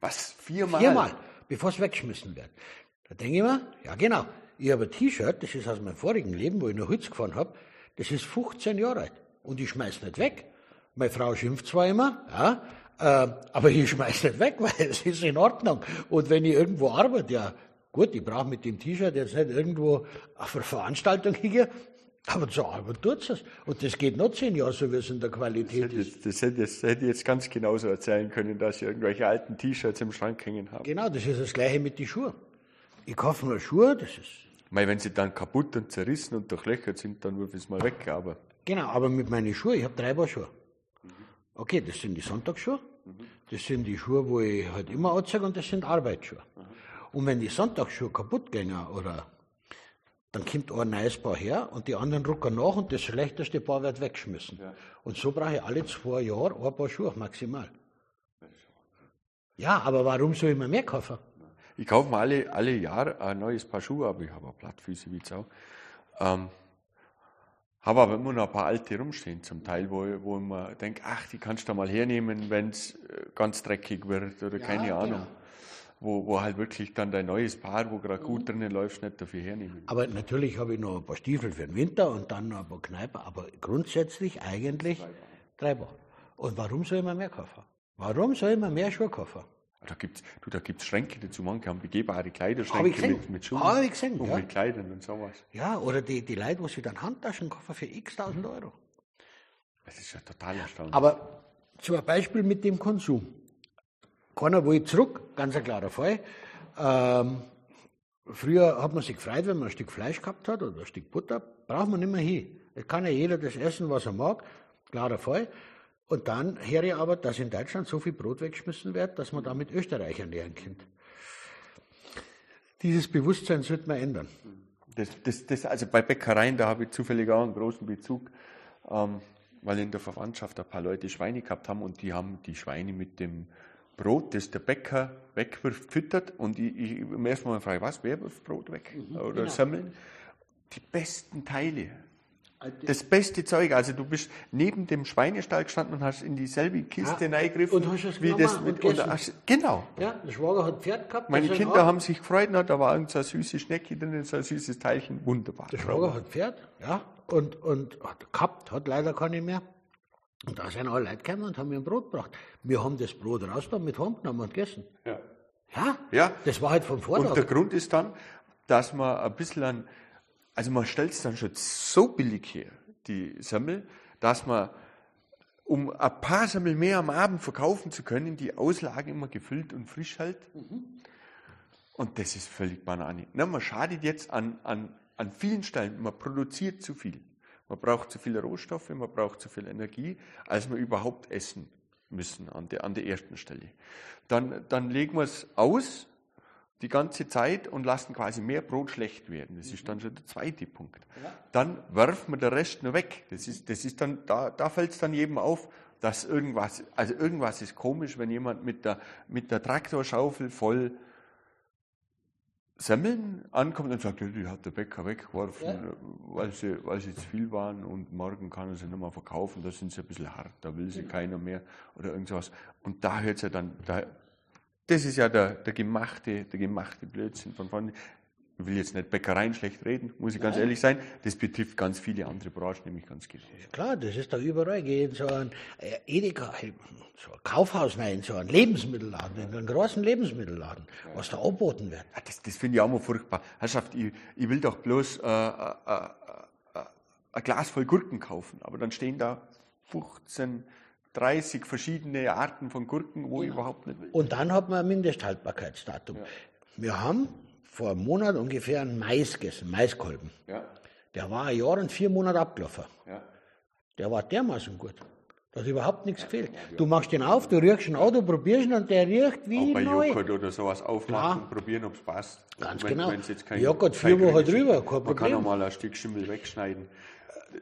[SPEAKER 2] Was? Viermal?
[SPEAKER 1] Viermal, bevor es weggeschmissen wird. Da denke ich mir, ja genau, ich habe ein T-Shirt, das ist aus meinem vorigen Leben, wo ich noch Holz gefahren habe, das ist 15 Jahre alt und ich schmeiß nicht weg. Meine Frau schimpft zwar immer, ja, äh, aber ich schmeiß nicht weg, weil es ist in Ordnung. Und wenn ich irgendwo arbeite, ja, gut, ich brauche mit dem T-Shirt jetzt nicht irgendwo auf eine Veranstaltung hingehen, aber zur Arbeit tut es. Und das geht noch zehn Jahre so, wie es in der Qualität
[SPEAKER 2] das ist. Das hätte, das hätte ich jetzt ganz genauso erzählen können, dass ich irgendwelche alten T-Shirts im Schrank hängen habe.
[SPEAKER 1] Genau, das ist das Gleiche mit den Schuhen. Ich kaufe mir Schuhe, das ist.
[SPEAKER 2] Weil wenn sie dann kaputt und zerrissen und durchlöchert sind, dann wirf ich es mal weg, aber.
[SPEAKER 1] Genau, aber mit meinen Schuhen, ich habe drei Paar Schuhe. Okay, das sind die Sonntagsschuhe, das sind die Schuhe, wo ich halt immer anzeige und das sind Arbeitsschuhe. Und wenn die Sonntagsschuhe kaputt gehen oder dann kommt ein neues Paar her und die anderen rucken nach und das schlechteste Paar wird weggeschmissen. Ja. Und so brauche ich alle zwei Jahre ein Paar Schuhe maximal. Ja, aber warum soll ich mir mehr kaufen?
[SPEAKER 2] Ich kaufe mir alle, alle Jahre ein neues Paar Schuhe, aber ich habe auch Plattfüße wie Sau. Ähm, habe aber immer noch ein paar alte rumstehen, zum Teil, wo, wo ich mir denke, ach, die kannst du mal hernehmen, wenn es äh, ganz dreckig wird oder ja, keine Ahnung. Genau wo, wo halt wirklich dann dein neues Paar, wo gerade gut drinnen läufst, nicht dafür hernehmen.
[SPEAKER 1] Aber natürlich habe ich noch ein paar Stiefel für den Winter und dann noch ein paar Kneipen, aber grundsätzlich eigentlich drei Paar. Und warum soll ich mir mehr kaufen? Warum soll ich mir mehr Schuhe kaufen?
[SPEAKER 2] Da gibt's, du, da gibt's Schränke dazu, manche haben begehbare Kleiderschränke mit, mit Schuhen
[SPEAKER 1] Habe ich gesehen,
[SPEAKER 2] und
[SPEAKER 1] ja.
[SPEAKER 2] mit Kleidern und sowas.
[SPEAKER 1] Ja, oder die, die Leute, die sich dann Handtaschen kaufen für x tausend Euro.
[SPEAKER 2] Das ist ja total erstaunlich.
[SPEAKER 1] Aber zum Beispiel mit dem Konsum. Keiner will zurück, ganz ein klarer Fall. Ähm, früher hat man sich gefreut, wenn man ein Stück Fleisch gehabt hat oder ein Stück Butter. Braucht man nicht mehr hin. Es kann ja jeder das essen, was er mag. Klarer Fall. Und dann höre ich aber, dass in Deutschland so viel Brot weggeschmissen wird, dass man damit Österreich ernähren kann. Dieses Bewusstsein sollte man ändern.
[SPEAKER 2] Das, das, das, also bei Bäckereien, da habe ich zufällig auch einen großen Bezug, ähm, weil in der Verwandtschaft ein paar Leute Schweine gehabt haben und die haben die Schweine mit dem Brot, das der Bäcker wegwirft, füttert. Und ich, ich im ersten Mal frage, was, wer wirft Brot weg? Mhm, Oder genau. Semmeln? Die besten Teile. Das beste Zeug, also du bist neben dem Schweinestall gestanden und hast in dieselbe Kiste ja, reingegriffen.
[SPEAKER 1] Und hast es wie das mit, und
[SPEAKER 2] hast, Genau.
[SPEAKER 1] Ja, der Schwager hat Pferd gehabt.
[SPEAKER 2] Meine Kinder haben sich gefreut, da war irgend so eine süße Schnecke drin, so ein süßes Teilchen, wunderbar.
[SPEAKER 1] Der Schwager hat Pferd, ja, und, und hat gehabt, hat leider keine mehr. Und da sind alle Leute gekommen und haben mir ein Brot gebracht. Wir haben das Brot raus da mit heimgenommen und gegessen.
[SPEAKER 2] Ja.
[SPEAKER 1] Ja,
[SPEAKER 2] Ja.
[SPEAKER 1] das war halt vom Vortag.
[SPEAKER 2] Und der Grund ist dann, dass man ein bisschen an, also man stellt es dann schon so billig her, die Semmel, dass man, um ein paar Semmel mehr am Abend verkaufen zu können, die Auslage immer gefüllt und frisch hält. Und das ist völlig Banane. Ne, man schadet jetzt an, an, an vielen Stellen, man produziert zu viel. Man braucht zu viele Rohstoffe, man braucht zu viel Energie, als wir überhaupt essen müssen an der, an der ersten Stelle. Dann, dann legen wir es aus, die ganze Zeit und lassen quasi mehr Brot schlecht werden. Das ist dann schon der zweite Punkt. Dann werfen wir den Rest nur weg. Das ist, das ist dann, da, da fällt es dann jedem auf, dass irgendwas, also irgendwas ist komisch, wenn jemand mit der, mit der Traktorschaufel voll Semmeln ankommt und sagt, ja, die hat der Bäcker weggeworfen, weil, sie, weil sie zu viel waren und morgen kann er sie nicht mehr verkaufen, da sind sie ein bisschen hart, da will sie keiner mehr oder irgendwas. Und da hört sie dann, da, das ist ja der, der, gemachte, der gemachte Blödsinn von vorne. Ich will jetzt nicht Bäckereien schlecht reden, muss ich ganz ehrlich sein. Das betrifft ganz viele andere Branchen, nämlich ganz genauso.
[SPEAKER 1] Klar, das ist da überall. Geh in so ein äh, Edeka, so ein Kaufhaus rein, so ein Lebensmittelladen, in einen großen Lebensmittelladen, was da angeboten wird.
[SPEAKER 2] Ja, das, das finde ich auch mal furchtbar. Herrschaft, ich, ich will doch bloß äh, äh, äh, äh, ein Glas voll Gurken kaufen, aber dann stehen da 15, 30 verschiedene Arten von Gurken, wo ich überhaupt nicht will.
[SPEAKER 1] Und dann hat man ein Mindesthaltbarkeitsdatum. Wir haben vor einem Monat ungefähr einen Mais gegessen, Maiskolben.
[SPEAKER 2] Ja,
[SPEAKER 1] Der war ein Jahr und vier Monate abgelaufen.
[SPEAKER 2] ja.
[SPEAKER 1] Der war dermaßen gut. Da hat überhaupt nichts gefehlt. Du machst den auf, du riechst ihn an, du probierst ihn und der riecht
[SPEAKER 2] Auch
[SPEAKER 1] wie
[SPEAKER 2] bei
[SPEAKER 1] neu.
[SPEAKER 2] Joghurt oder sowas aufmachen
[SPEAKER 1] Klar.
[SPEAKER 2] probieren, ob es passt.
[SPEAKER 1] Ganz
[SPEAKER 2] Wenn-
[SPEAKER 1] genau.
[SPEAKER 2] wenn's jetzt kein,
[SPEAKER 1] Joghurt vier Wochen
[SPEAKER 2] ist.
[SPEAKER 1] drüber, kein
[SPEAKER 2] Man kann
[SPEAKER 1] Problem.
[SPEAKER 2] auch mal ein Stück Schimmel wegschneiden.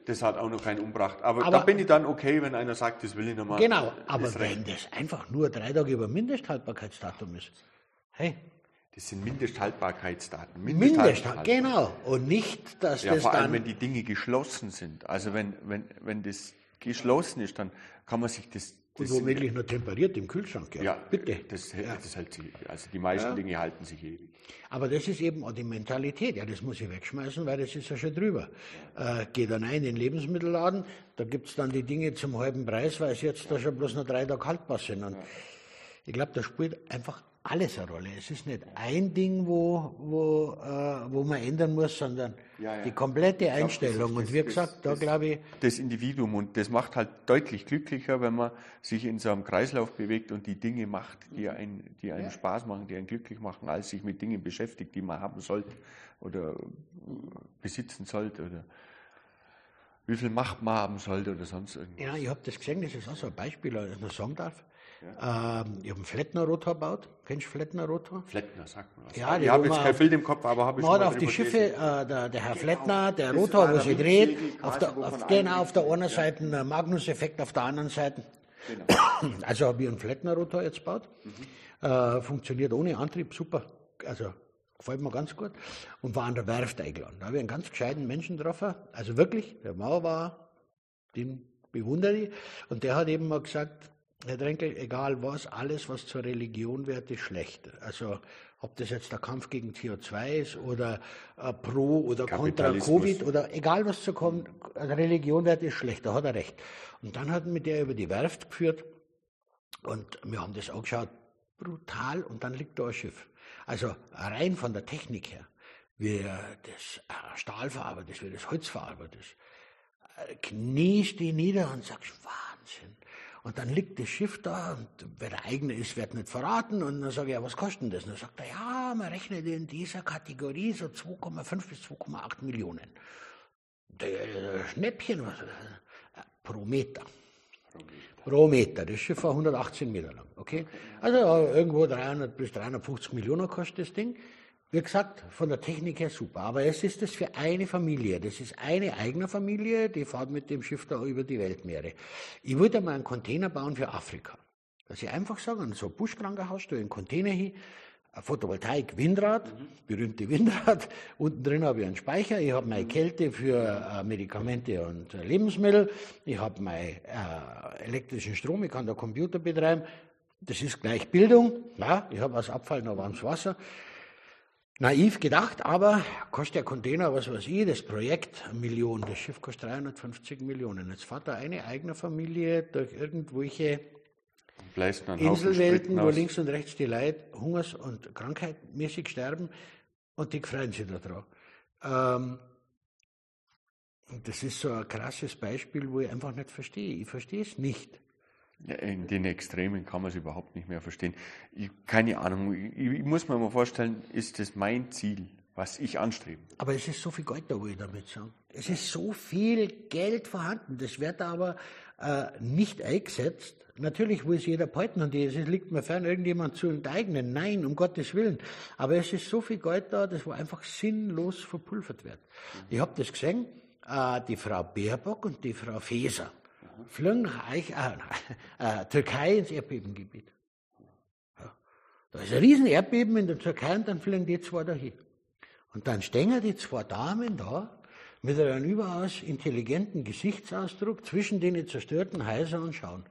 [SPEAKER 2] Das hat auch noch keinen umbracht. Aber,
[SPEAKER 1] Aber-
[SPEAKER 2] da bin ich dann okay, wenn einer sagt, das will ich nochmal.
[SPEAKER 1] Genau, aber wenn das einfach nur drei Tage über Mindesthaltbarkeitsdatum ist. Hey,
[SPEAKER 2] Das sind Mindesthaltbarkeitsdaten.
[SPEAKER 1] Mindesthaltbarkeit, genau. Und nicht, dass
[SPEAKER 2] Ja,
[SPEAKER 1] das
[SPEAKER 2] vor allem,
[SPEAKER 1] dann
[SPEAKER 2] wenn die Dinge geschlossen sind. Also wenn, wenn, wenn das geschlossen ist, dann kann man sich das.
[SPEAKER 1] und
[SPEAKER 2] das
[SPEAKER 1] womöglich noch temperiert im Kühlschrank. Ja,
[SPEAKER 2] ja,
[SPEAKER 1] bitte.
[SPEAKER 2] Das, das hält sich, also die meisten Dinge halten sich ewig.
[SPEAKER 1] Aber das ist eben auch die Mentalität. Ja, das muss ich wegschmeißen, weil das ist ja schon drüber. Äh, geh dann ein in den Lebensmittelladen, da gibt's dann die Dinge zum halben Preis, weil es jetzt da schon bloß noch drei Tage haltbar sind. Und ich glaube, da spielt einfach alles eine Rolle. Es ist nicht ein Ding, wo, wo, äh, wo man ändern muss, sondern
[SPEAKER 2] Ja, ja.
[SPEAKER 1] die komplette
[SPEAKER 2] glaub, das
[SPEAKER 1] Einstellung. Und
[SPEAKER 2] das-
[SPEAKER 1] wie
[SPEAKER 2] das-
[SPEAKER 1] gesagt, da glaube ich,
[SPEAKER 2] Das Individuum und das macht halt deutlich glücklicher, wenn man sich in so einem Kreislauf bewegt und die Dinge macht, die, einen, die einem Spaß machen, die einen glücklich machen, als sich mit Dingen beschäftigt, die man haben sollte oder äh, besitzen sollte oder wie viel Macht man haben sollte oder sonst irgendwas.
[SPEAKER 1] Ja, ich habe das gesehen, das ist auch so ein Beispiel, das ich noch sagen darf. Ähm, ich habe einen Flettner-Rotor gebaut. Kennst du Flettner-Rotor?
[SPEAKER 2] Flettner, sagt man was.
[SPEAKER 1] Ja,
[SPEAKER 2] ich habe jetzt kein
[SPEAKER 1] auf-
[SPEAKER 2] Bild im Kopf, aber habe ich schon
[SPEAKER 1] auf die Schiffe, äh, der, der Herr Flettner, der
[SPEAKER 2] Das
[SPEAKER 1] Rotor, wo sie dreht, auf der, auf, genau, auf der einen Seite ein Magnus-Effekt, auf der anderen Seite.
[SPEAKER 2] Genau.
[SPEAKER 1] Also habe ich einen Flettner-Rotor jetzt gebaut.
[SPEAKER 2] Mhm.
[SPEAKER 1] Äh, funktioniert ohne Antrieb super. Also gefällt mir ganz gut. Und war an der Werft eingeladen. Da habe ich einen ganz gescheiten Menschen getroffen. Also wirklich, der Mauer war, den bewundere ich. Und der hat eben mal gesagt, Herr Drenkel, egal was, alles, was zur Religion wird, ist schlecht. Also ob das jetzt der Kampf gegen CO2 ist oder äh, pro oder contra. Covid oder egal was zu kommen, Religion wird, ist schlecht, da hat er recht. Und dann hat er mit der über die Werft geführt und wir haben das angeschaut, brutal, und dann liegt da ein Schiff. Also rein von der Technik her, wie das äh, Stahl verarbeitet ist, wie das Holz verarbeitet ist, äh, kniest die nieder und sagst, Wahnsinn. Und dann liegt das Schiff da und wer der eigene ist, wird nicht verraten. Und dann sage ich, ja, was kostet denn das? Und dann sagt er, ja, man rechnet in dieser Kategorie so 2,5 bis 2,8 Millionen. Der Schnäppchen, was, äh, pro Meter. Pro Meter. Das Schiff war 118 Meter lang. Okay? Also äh, irgendwo 300 bis 350 Millionen kostet das Ding. Wie gesagt, von der Technik her super. Aber es ist das für eine Familie. Das ist eine eigene Familie, die fährt mit dem Schiff da über die Weltmeere. Ich würde mal einen Container bauen für Afrika. Dass ich einfach sage, an so Buschkrankenhaus stelle einen Container hin, Photovoltaik, Windrad, berühmte Windrad. Unten drin habe ich einen Speicher. Ich habe meine Kälte für äh, Medikamente und äh, Lebensmittel. Ich habe meinen äh, elektrischen Strom. Ich kann da Computer betreiben. Das ist gleich Bildung. Ja, ich habe aus Abfall noch warmes Wasser. Naiv gedacht, aber kostet der Container, was weiß ich, das Projekt eine Million, das Schiff kostet 350 Millionen. Jetzt fährt da eine eigene Familie durch irgendwelche Inselwelten, wo links und rechts die Leute hungers- und krankheitmäßig sterben und die freuen sich daran. Ähm, das ist so ein krasses Beispiel, wo ich einfach nicht verstehe. Ich verstehe es nicht.
[SPEAKER 2] In den Extremen kann man es überhaupt nicht mehr verstehen. Ich, keine Ahnung, ich, ich, muss mir mal vorstellen, ist das mein Ziel, was ich anstrebe?
[SPEAKER 1] Aber es ist so viel Geld da, wo ich damit sagen. Es ist so viel Geld vorhanden, das wird aber äh, nicht eingesetzt. Natürlich will es jeder behalten und es liegt mir fern, irgendjemand zu enteignen. Nein, um Gottes Willen. Aber es ist so viel Geld da, das wo einfach sinnlos verpulvert wird. Ich habe das gesehen, äh, die Frau Baerbock und die Frau Faeser fliegen Reich, äh, äh, Türkei ins Erdbebengebiet. Ja. Da ist ein riesen Erdbeben in der Türkei und dann fliegen die zwei dahin. Und dann stehen die zwei Damen da mit einem überaus intelligenten Gesichtsausdruck zwischen den zerstörten Häusern und schauen.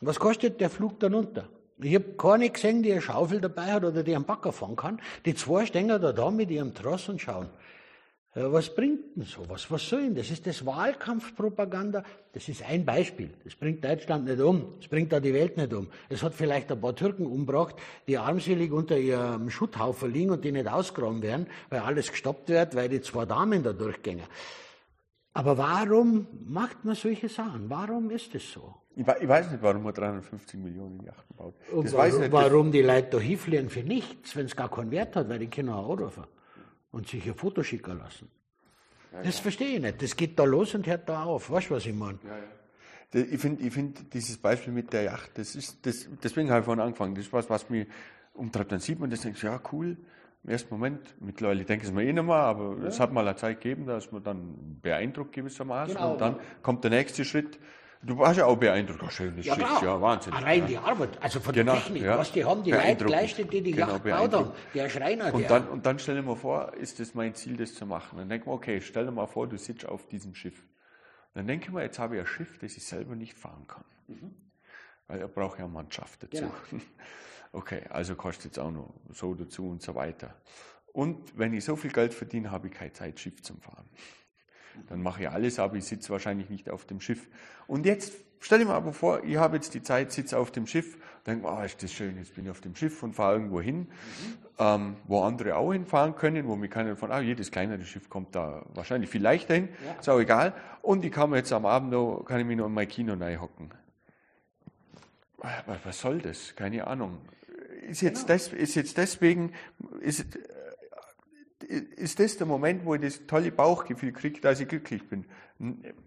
[SPEAKER 1] Was kostet der Flug dann unter? Ich habe keine gesehen, die eine Schaufel dabei hat oder die einen Backer fahren kann. Die zwei stehen da da mit ihrem Tross und schauen. Was bringt denn sowas? Was soll denn das? Ist das Wahlkampfpropaganda? Das ist ein Beispiel. Das bringt Deutschland nicht um. Das bringt da die Welt nicht um. Es hat vielleicht ein paar Türken umgebracht, die armselig unter ihrem Schutthaufen liegen und die nicht ausgraben werden, weil alles gestoppt wird, weil die zwei Damen da durchgängen. Aber warum macht man solche Sachen? Warum ist es so?
[SPEAKER 2] Ich weiß nicht, warum man 350 Millionen Yachten baut.
[SPEAKER 1] Und warum, nicht, warum die Leute da hinfliegen für nichts, wenn es gar keinen Wert hat, weil die können auch anrufen und sich ein Foto schicken lassen. Ja, das ja. verstehe ich nicht. Das geht da los und hört da auf. Weißt du, was ich meine?
[SPEAKER 2] Ja, ich finde ich find dieses Beispiel mit der Yacht, das ist, das, deswegen habe ich vorhin angefangen. Das ist was, was mich umtreibt. Dann sieht man das und denkt, ja, cool. Im ersten Moment, mittlerweile denke ich es mir eh nicht mehr, aber es hat mal eine Zeit gegeben, dass man dann beeindruckt gewissermaßen. Genau. Und dann kommt der nächste Schritt. Du warst ja auch beeindruckt. Oh, schönes ja, Schiff, ja, Wahnsinn.
[SPEAKER 1] Allein ja. die Arbeit, also von genau, der Technik, ja. was die haben, die Leute geleistet, die die genau, Yacht gebaut haben, der Schreiner.
[SPEAKER 2] Und, dann, und dann stell dir mal vor, ist das mein Ziel, das zu machen. Dann denke ich mir, okay, stell dir mal vor, du sitzt auf diesem Schiff. dann denke ich mir, jetzt habe ich ein Schiff, das ich selber nicht fahren kann. Mhm. Weil er braucht ja Mannschaft dazu. Genau. Okay, also kostet es auch noch so dazu und so weiter. Und wenn ich so viel Geld verdiene, habe ich keine Zeit, Schiff zu fahren. Dann mache ich alles, aber ich sitze wahrscheinlich nicht auf dem Schiff. Und jetzt stell dir mal aber vor, ich habe jetzt die Zeit, sitze auf dem Schiff, denke, oh, ist das schön, jetzt bin ich auf dem Schiff und fahre irgendwo hin, mhm. ähm, wo andere auch hinfahren können, wo mir keiner von, ah, jedes kleinere Schiff kommt da wahrscheinlich viel leichter hin, ja. ist auch egal. Und ich kann mir jetzt am Abend noch, kann ich mich noch in mein Kino hocken. Was soll das? Keine Ahnung. Ist jetzt, genau. das, ist jetzt deswegen, ist, ist das der Moment, wo ich das tolle Bauchgefühl kriege, dass ich glücklich bin.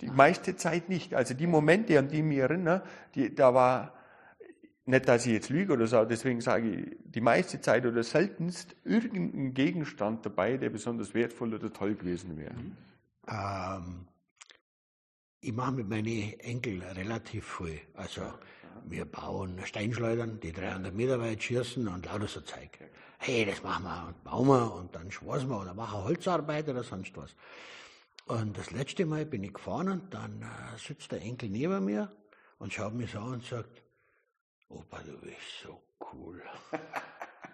[SPEAKER 2] Die meiste Zeit nicht. Also die Momente, an die ich mich erinnere, die, da war nicht, dass ich jetzt lüge oder so, deswegen sage ich, die meiste Zeit oder seltenst irgendein Gegenstand dabei, der besonders wertvoll oder toll gewesen wäre.
[SPEAKER 1] Ähm, ich mache mit meinen Enkeln relativ viel. Also wir bauen Steinschleudern, die 300 Meter weit schießen und lauter so Zeug hey, das machen wir und bauen wir und dann schwarzen wir oder machen Holzarbeit oder sonst was. Und das letzte Mal bin ich gefahren und dann äh, sitzt der Enkel neben mir und schaut mich so an und sagt, Opa, du bist so cool.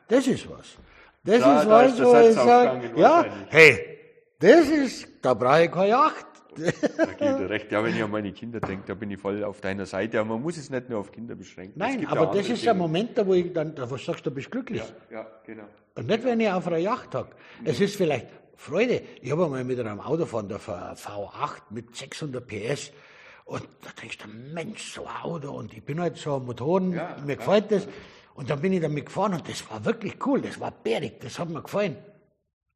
[SPEAKER 1] Das ist was. Das da, ist da was, ist wo ich sage, ja, hey, das ist, da brauche ich keine Yacht.
[SPEAKER 2] Da geht er recht. Ja, wenn ich an meine Kinder denke, da bin ich voll auf deiner Seite. Aber man muss es nicht nur auf Kinder beschränken.
[SPEAKER 1] Nein, aber das ist der Moment, da wo ich dann, da sagst, du bist glücklich.
[SPEAKER 2] Ja, ja genau.
[SPEAKER 1] Und nicht, wenn ich auf einer Yacht hocke. Es ist vielleicht Freude. Ich habe einmal mit einem Auto von der V8 mit 600 PS. Und da denkst du, Mensch, so ein Auto. Und ich bin halt so ein Motoren, ja, mir gefällt das. Und dann bin ich damit gefahren und das war wirklich cool. Das war bärig, das hat mir gefallen.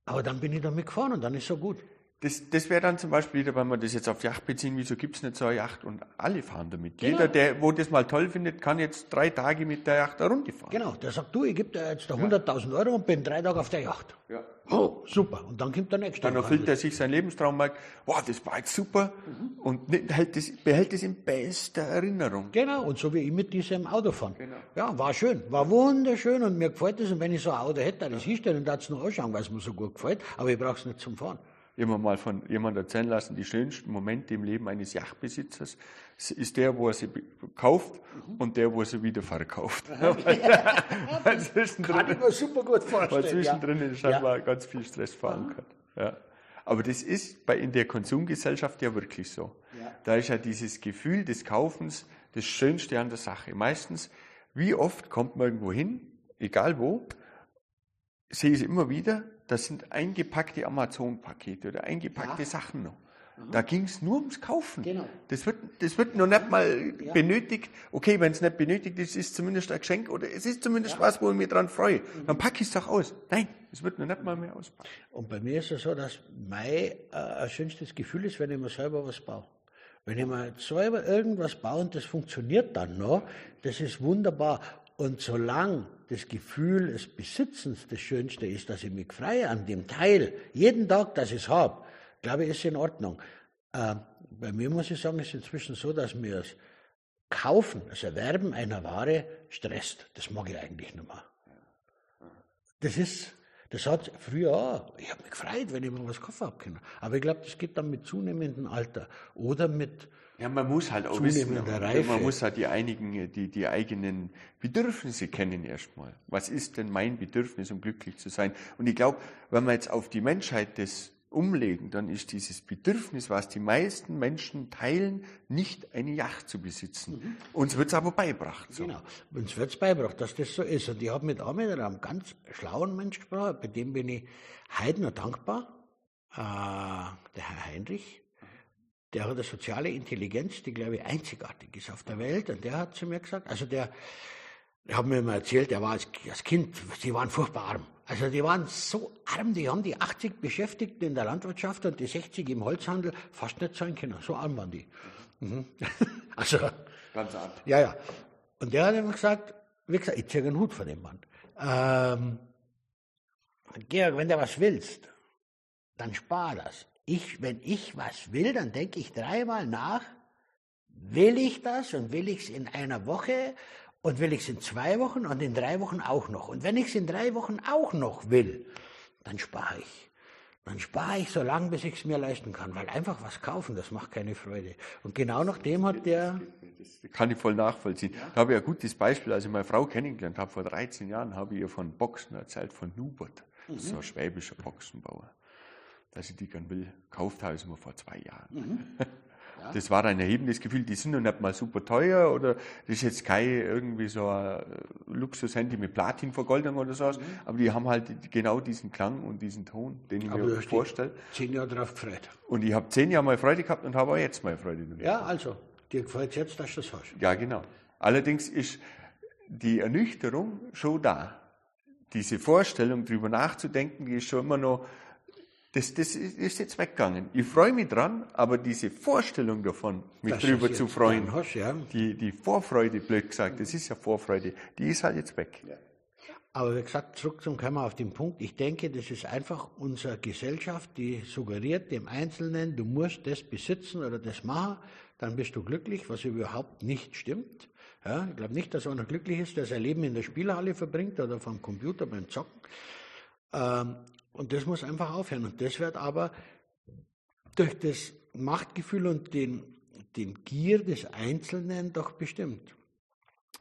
[SPEAKER 1] Aber dann bin ich damit gefahren und dann ist so gut.
[SPEAKER 2] Das, das wäre dann zum Beispiel wieder, wenn wir das jetzt auf Yacht beziehen, wieso gibt es nicht so eine Yacht und alle fahren damit? Genau. Jeder, der wo das mal toll findet, kann jetzt drei Tage mit der Yacht da runterfahren.
[SPEAKER 1] Genau, der sagt, du, ich gebe dir jetzt 100.000 Euro und bin drei Tage auf der Yacht. Ja. Oh, super. Und dann kommt der nächste.
[SPEAKER 2] Dann erfüllt er sich seinen Lebenstraum merkt, wow, das war jetzt super mhm. und hält das, behält es in bester Erinnerung.
[SPEAKER 1] Genau, und so wie ich mit diesem Auto fahren. Genau. Ja, war schön, war wunderschön und mir gefällt es. Und wenn ich so ein Auto hätte, das ja. hinstellen und das noch anschauen, weil es mir so gut gefällt, aber ich brauche es nicht zum Fahren.
[SPEAKER 2] Immer mal von jemandem erzählen lassen, die schönsten Momente im Leben eines Yachtbesitzers ist der, wo er sie kauft mhm. und der, wo er sie wieder verkauft.
[SPEAKER 1] weil zwischendrin, Kann ich mir super gut vorstellen.
[SPEAKER 2] Weil zwischendrin ja. ist scheinbar ja. ganz viel Stress verankert. Ja. Aber das ist bei, in der Konsumgesellschaft ja wirklich so. Ja. Da ist ja dieses Gefühl des Kaufens das Schönste an der Sache. Meistens, wie oft kommt man irgendwo hin, egal wo, sehe ich es immer wieder, das sind eingepackte Amazon-Pakete oder eingepackte ja. Sachen noch. Mhm. Da ging es nur ums Kaufen. Genau. Das, wird, das wird noch nicht mal ja. benötigt. Okay, wenn es nicht benötigt ist, ist es zumindest ein Geschenk oder es ist zumindest ja. was, wo ich mich dran freue. Mhm. Dann packe ich es doch aus. Nein, es wird noch nicht mal mehr auspacken.
[SPEAKER 1] Und bei mir ist es so, dass mein äh, schönstes Gefühl ist, wenn ich mir selber was baue. Wenn ich mir selber irgendwas baue und das funktioniert dann noch, das ist wunderbar. Und solange das Gefühl des Besitzens das Schönste ist, dass ich mich freue an dem Teil, jeden Tag, dass ich es habe, glaube ich, ist in Ordnung. Äh, bei mir muss ich sagen, ist inzwischen so, dass mir das Kaufen, das Erwerben einer Ware stresst. Das mag ich eigentlich nicht mehr. Das ist, das hat früher ich habe mich gefreut, wenn ich mal was kaufen habe können. Aber ich glaube, das geht dann mit zunehmendem Alter oder mit
[SPEAKER 2] ja, man muss halt auch wissen, man muss halt die einigen, die, die eigenen Bedürfnisse kennen erstmal. Was ist denn mein Bedürfnis, um glücklich zu sein? Und ich glaube, wenn wir jetzt auf die Menschheit das umlegen, dann ist dieses Bedürfnis, was die meisten Menschen teilen, nicht eine Yacht zu besitzen. Mhm. Uns wird es aber beibracht.
[SPEAKER 1] So. Genau, uns wird es beibracht, dass das so ist. Und ich habe mit mit einem ganz schlauen Mensch gesprochen, bei dem bin ich heute noch dankbar, äh, der Herr Heinrich, der hat eine soziale Intelligenz, die, glaube ich, einzigartig ist auf der Welt. Und der hat zu mir gesagt, also der, der hat mir immer erzählt, der war als, als Kind, sie waren furchtbar arm. Also die waren so arm, die haben die 80 Beschäftigten in der Landwirtschaft und die 60 im Holzhandel fast nicht zahlen können. So arm waren die. Mhm. also, Ganz arm. Ja, ja. Und der hat immer gesagt, wie gesagt, ich ziehe einen Hut von dem Mann. Ähm, Georg, wenn du was willst, dann spar das ich, wenn ich was will, dann denke ich dreimal nach, will ich das und will ich es in einer Woche und will ich es in zwei Wochen und in drei Wochen auch noch. Und wenn ich es in drei Wochen auch noch will, dann spare ich. Dann spare ich so lange, bis ich es mir leisten kann, weil einfach was kaufen, das macht keine Freude. Und genau nach dem hat der...
[SPEAKER 2] Das kann ich voll nachvollziehen. Ja? Da habe ich ein gutes Beispiel. Als ich meine Frau kennengelernt habe, vor 13 Jahren, habe ich ihr von Boxen erzählt, von Nubert. Mhm. So ein schwäbischer Boxenbauer dass ich die gern will, gekauft habe, ist immer vor zwei Jahren. Mhm. Ja. Das war ein erhebendes Gefühl. Die sind noch nicht mal super teuer oder das ist jetzt kein irgendwie so ein Luxushandy mit Platinvergoldung oder sowas, mhm. aber die haben halt genau diesen Klang und diesen Ton, den ich aber mir vorstelle.
[SPEAKER 1] Zehn Jahre drauf gefreut.
[SPEAKER 2] Und ich habe zehn Jahre mal Freude gehabt und habe auch jetzt mal Freude
[SPEAKER 1] damit. Ja, also, dir gefällt es jetzt, dass du das hast.
[SPEAKER 2] Ja, genau. Allerdings ist die Ernüchterung schon da. Diese Vorstellung, darüber nachzudenken, die ist schon immer noch das, das ist jetzt weggegangen. Ich freue mich dran, aber diese Vorstellung davon, mich das drüber zu freuen, hast, ja. die, die Vorfreude, blöd gesagt, das ist ja Vorfreude, die ist halt jetzt weg. Ja.
[SPEAKER 1] Aber wie gesagt, zurück zum Kammer auf den Punkt. Ich denke, das ist einfach unsere Gesellschaft, die suggeriert dem Einzelnen, du musst das besitzen oder das machen, dann bist du glücklich, was überhaupt nicht stimmt. Ja, ich glaube nicht, dass einer glücklich ist, der sein Leben in der Spielhalle verbringt oder vom Computer beim Zocken. Ähm, und das muss einfach aufhören. Und das wird aber durch das Machtgefühl und den, den Gier des Einzelnen doch bestimmt.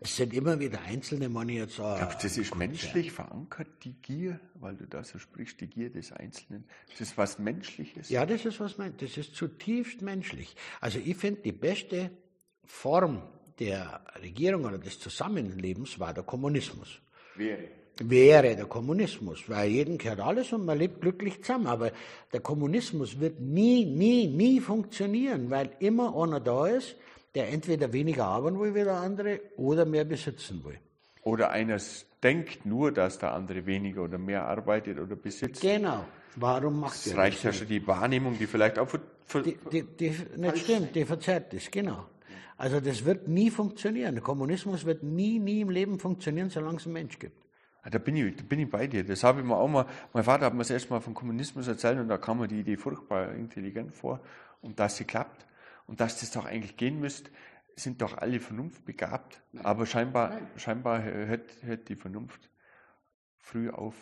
[SPEAKER 1] Es sind immer wieder einzelne Mann jetzt.
[SPEAKER 2] Äh, Glaubst das ist menschlich verankert, die Gier, weil du da so sprichst, die Gier des Einzelnen. Das ist was Menschliches.
[SPEAKER 1] Ja, das ist was das ist zutiefst menschlich. Also ich finde, die beste Form der Regierung oder des Zusammenlebens war der Kommunismus. Wäre wäre der Kommunismus, weil jeden gehört alles und man lebt glücklich zusammen. Aber der Kommunismus wird nie, nie, nie funktionieren, weil immer einer da ist, der entweder weniger arbeiten will wie der andere oder mehr besitzen will.
[SPEAKER 2] Oder einer denkt nur, dass der andere weniger oder mehr arbeitet oder besitzt.
[SPEAKER 1] Genau. Warum macht
[SPEAKER 2] das? Das reicht ja schon die Wahrnehmung, die vielleicht auch für, für
[SPEAKER 1] die, die, die nicht stimmt, die verzerrt ist, genau. Also das wird nie funktionieren. Der Kommunismus wird nie, nie im Leben funktionieren, solange es einen Mensch gibt.
[SPEAKER 2] Ah, da bin, ich, da bin ich bei dir. Das habe ich mir auch mal, mein Vater hat mir das erste Mal vom Kommunismus erzählt und da kam mir die Idee furchtbar intelligent vor und dass sie klappt und dass das doch eigentlich gehen müsste, sind doch alle vernunftbegabt, Nein. aber scheinbar, Nein. scheinbar hört, hört die Vernunft früh auf.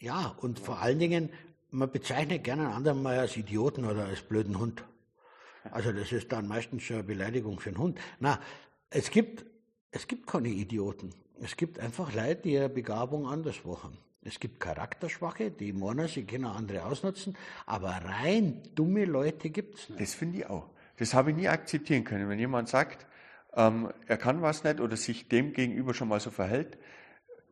[SPEAKER 1] Ja, und vor allen Dingen, man bezeichnet gerne einen anderen mal als Idioten oder als blöden Hund. Also das ist dann meistens schon eine Beleidigung für einen Hund. Na, es gibt, es gibt keine Idioten. Es gibt einfach Leute, die ihre Begabung anderswo haben. Es gibt Charakterschwache, die meinen, sie können andere ausnutzen, aber rein dumme Leute gibt es
[SPEAKER 2] nicht. Das finde ich auch. Das habe ich nie akzeptieren können. Wenn jemand sagt, ähm, er kann was nicht oder sich dem gegenüber schon mal so verhält,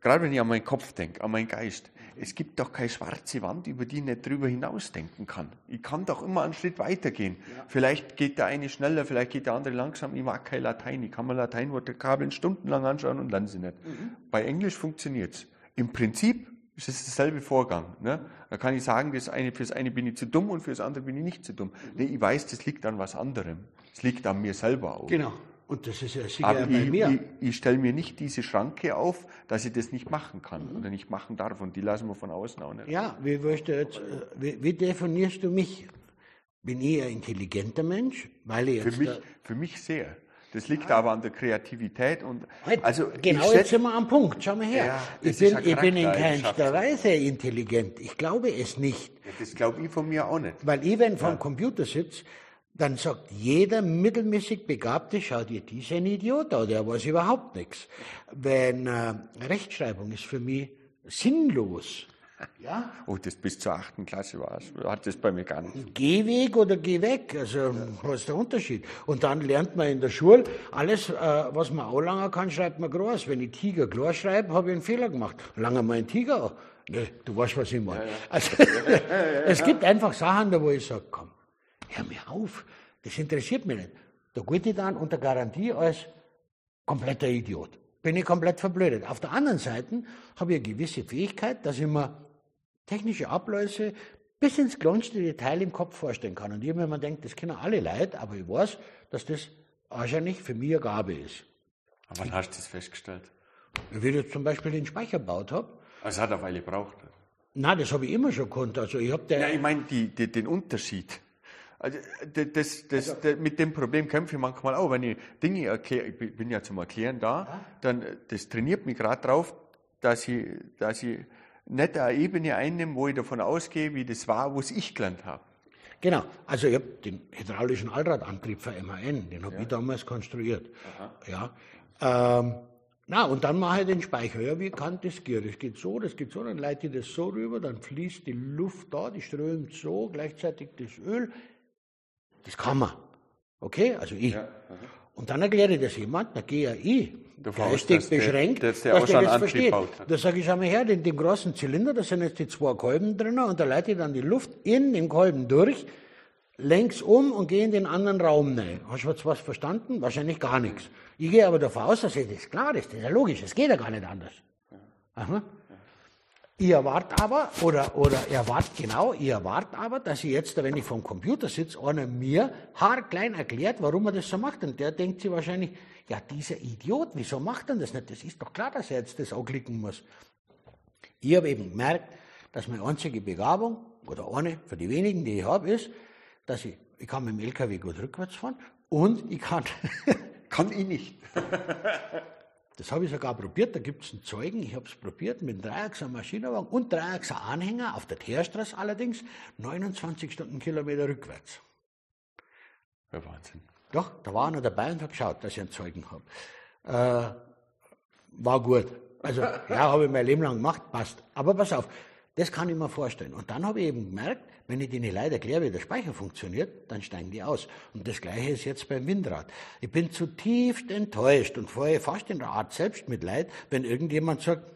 [SPEAKER 2] gerade wenn ich an meinen Kopf denke, an meinen Geist, es gibt doch keine schwarze Wand, über die ich nicht drüber hinausdenken kann. Ich kann doch immer einen Schritt weitergehen. Ja. Vielleicht geht der eine schneller, vielleicht geht der andere langsam. Ich mag kein Latein. Ich kann mir Lateinvokabeln stundenlang anschauen und lerne sie nicht. Mhm. Bei Englisch funktioniert es. Im Prinzip ist es derselbe Vorgang. Ne? Da kann ich sagen, das eine, fürs eine bin ich zu dumm und fürs andere bin ich nicht zu dumm. Mhm. Nee, ich weiß, das liegt an was anderem. Es liegt an mir selber auch.
[SPEAKER 1] Genau. Und das ist ja sicher
[SPEAKER 2] Aber bei ich, mir. Ich, ich stelle mir nicht diese Schranke auf, dass ich das nicht machen kann mhm. oder nicht machen darf. Und die lassen wir von außen auch nicht.
[SPEAKER 1] Ja, wie, jetzt, wie, wie definierst du mich? Bin ich ein intelligenter Mensch? Weil ich
[SPEAKER 2] für, mich, für mich sehr. Das liegt ja. aber an der Kreativität und
[SPEAKER 1] halt, also genau jetzt sind wir am Punkt. Schau mal her. Ja, ich, bin, ich bin in keinster Weise intelligent. Ich glaube es nicht.
[SPEAKER 2] Ja, das glaube ich von mir auch nicht.
[SPEAKER 1] Weil ich, wenn vom Computer sitze, dann sagt jeder mittelmäßig Begabte, schau dir diesen Idiot an, der weiß überhaupt nichts. Wenn äh, Rechtschreibung ist für mich sinnlos.
[SPEAKER 2] Ja? Oh, das bis zur achten Klasse war es. Hat das bei mir gar nicht.
[SPEAKER 1] Geh weg oder geh weg. Also, was ist der Unterschied? Und dann lernt man in der Schule, alles, äh, was man auch lange kann, schreibt man groß. Wenn ich Tiger klar schreibe, habe ich einen Fehler gemacht. Lange mal ein Tiger. Nee, du weißt, was ich meine. Ja, ja. Also, es gibt einfach Sachen, da wo ich sage, komm, hör mir auf, das interessiert mich nicht. Da geht ich dann unter Garantie als kompletter Idiot. Bin ich komplett verblödet. Auf der anderen Seite habe ich eine gewisse Fähigkeit, dass ich mir technische Abläufe bis ins kleinste Detail im Kopf vorstellen kann. Und ich mir denkt, das kennen alle Leute, aber ich weiß, dass das wahrscheinlich für mich eine Gabe ist.
[SPEAKER 2] Aber wann hast du das festgestellt?
[SPEAKER 1] Wie ich jetzt zum Beispiel den Speicher gebaut habe.
[SPEAKER 2] Also hat auf eine gebraucht?
[SPEAKER 1] Nein, das habe ich immer schon gekonnt. Also ich habe
[SPEAKER 2] Ja, ich meine den Unterschied. Also das, das, also, das, mit dem Problem kämpfe ich manchmal auch. Wenn ich Dinge erkläre, ich bin ja zum Erklären da, dann das trainiert mich gerade drauf, dass ich, dass ich nicht eine Ebene einnehme, wo ich davon ausgehe, wie das war, was ich gelernt habe.
[SPEAKER 1] Genau, also ich habe den hydraulischen Allradantrieb für MAN, den habe ja. ich damals konstruiert. Aha. Ja. Ähm, na, und dann mache ich den Speicher. Ja, wie kann das gehen? Das geht so, das geht so, dann leite ich das so rüber, dann fließt die Luft da, die strömt so, gleichzeitig das Öl das kann man. Okay, also ich. Ja, und dann erkläre ich das jemand, da gehe ja ich, geistig beschränkt, der, dass der, der das versteht. Da sage ich, schau mal her, in dem großen Zylinder, da sind jetzt die zwei Kolben drin und da leite ich dann die Luft in den Kolben durch, längs um und gehe in den anderen Raum rein. Hast du jetzt was verstanden? Wahrscheinlich gar nichts. Ich gehe aber davon aus, dass das klar ist, das ist ja logisch, es geht ja gar nicht anders. Aha. Ihr erwartet aber, oder, oder erwartet genau, ihr erwartet aber, dass ich jetzt, wenn ich vom Computer sitze, einer mir haarklein erklärt, warum er das so macht. Und der denkt sich wahrscheinlich, ja, dieser Idiot, wieso macht er das nicht? Das ist doch klar, dass er jetzt das auch klicken muss. Ich habe eben gemerkt, dass meine einzige Begabung, oder eine für die wenigen, die ich habe, ist, dass ich, ich kann mit dem LKW gut rückwärts fahren und ich kann.
[SPEAKER 2] kann ich nicht.
[SPEAKER 1] Das habe ich sogar probiert, da gibt es einen Zeugen, ich habe es probiert mit einem Dreiachser Maschinenwagen und Dreiachser Anhänger, auf der Teerstraße allerdings, 29 Stundenkilometer rückwärts.
[SPEAKER 2] Ja, Wahnsinn.
[SPEAKER 1] Doch, da war einer dabei und hat geschaut, dass ich einen Zeugen habe. Äh, war gut. Also, ja, habe ich mein Leben lang gemacht, passt. Aber pass auf, das kann ich mir vorstellen. Und dann habe ich eben gemerkt, wenn ich denen leider erkläre, wie der Speicher funktioniert, dann steigen die aus. Und das Gleiche ist jetzt beim Windrad. Ich bin zutiefst enttäuscht und vorher fast in der Art Selbstmitleid, wenn irgendjemand sagt,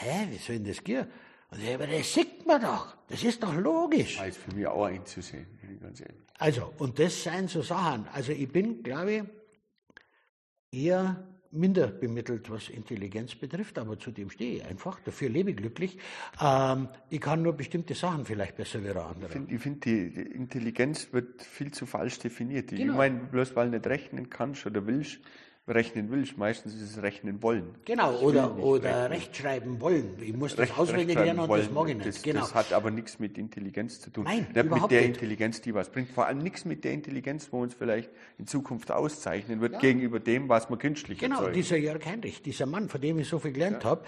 [SPEAKER 1] hä, wie soll denn das gehen? Und ich, aber das sieht man doch. Das ist doch logisch.
[SPEAKER 2] Das ist für mich auch einzusehen, ganz ehrlich.
[SPEAKER 1] Also, und das seien so Sachen. Also ich bin, glaube ich, eher minder bemittelt, was Intelligenz betrifft, aber zu dem stehe ich einfach. Dafür lebe ich glücklich. Ähm, ich kann nur bestimmte Sachen vielleicht besser wie andere.
[SPEAKER 2] Ich finde, find, die Intelligenz wird viel zu falsch definiert. Genau. Ich meine, bloß weil du nicht rechnen kannst oder willst, rechnen willst. Meistens ist es rechnen wollen.
[SPEAKER 1] Genau, oder, oder rechtschreiben wollen. Ich muss das Recht, auswendig lernen und das mag ich nicht.
[SPEAKER 2] Das, genau. das hat aber nichts mit Intelligenz zu tun. Nein, nicht mit der nicht. Intelligenz, die was bringt. Vor allem nichts mit der Intelligenz, wo uns vielleicht in Zukunft auszeichnen wird, ja. gegenüber dem, was man künstlich
[SPEAKER 1] Genau, erzeugen. dieser Jörg Heinrich, dieser Mann, von dem ich so viel gelernt ja. habe,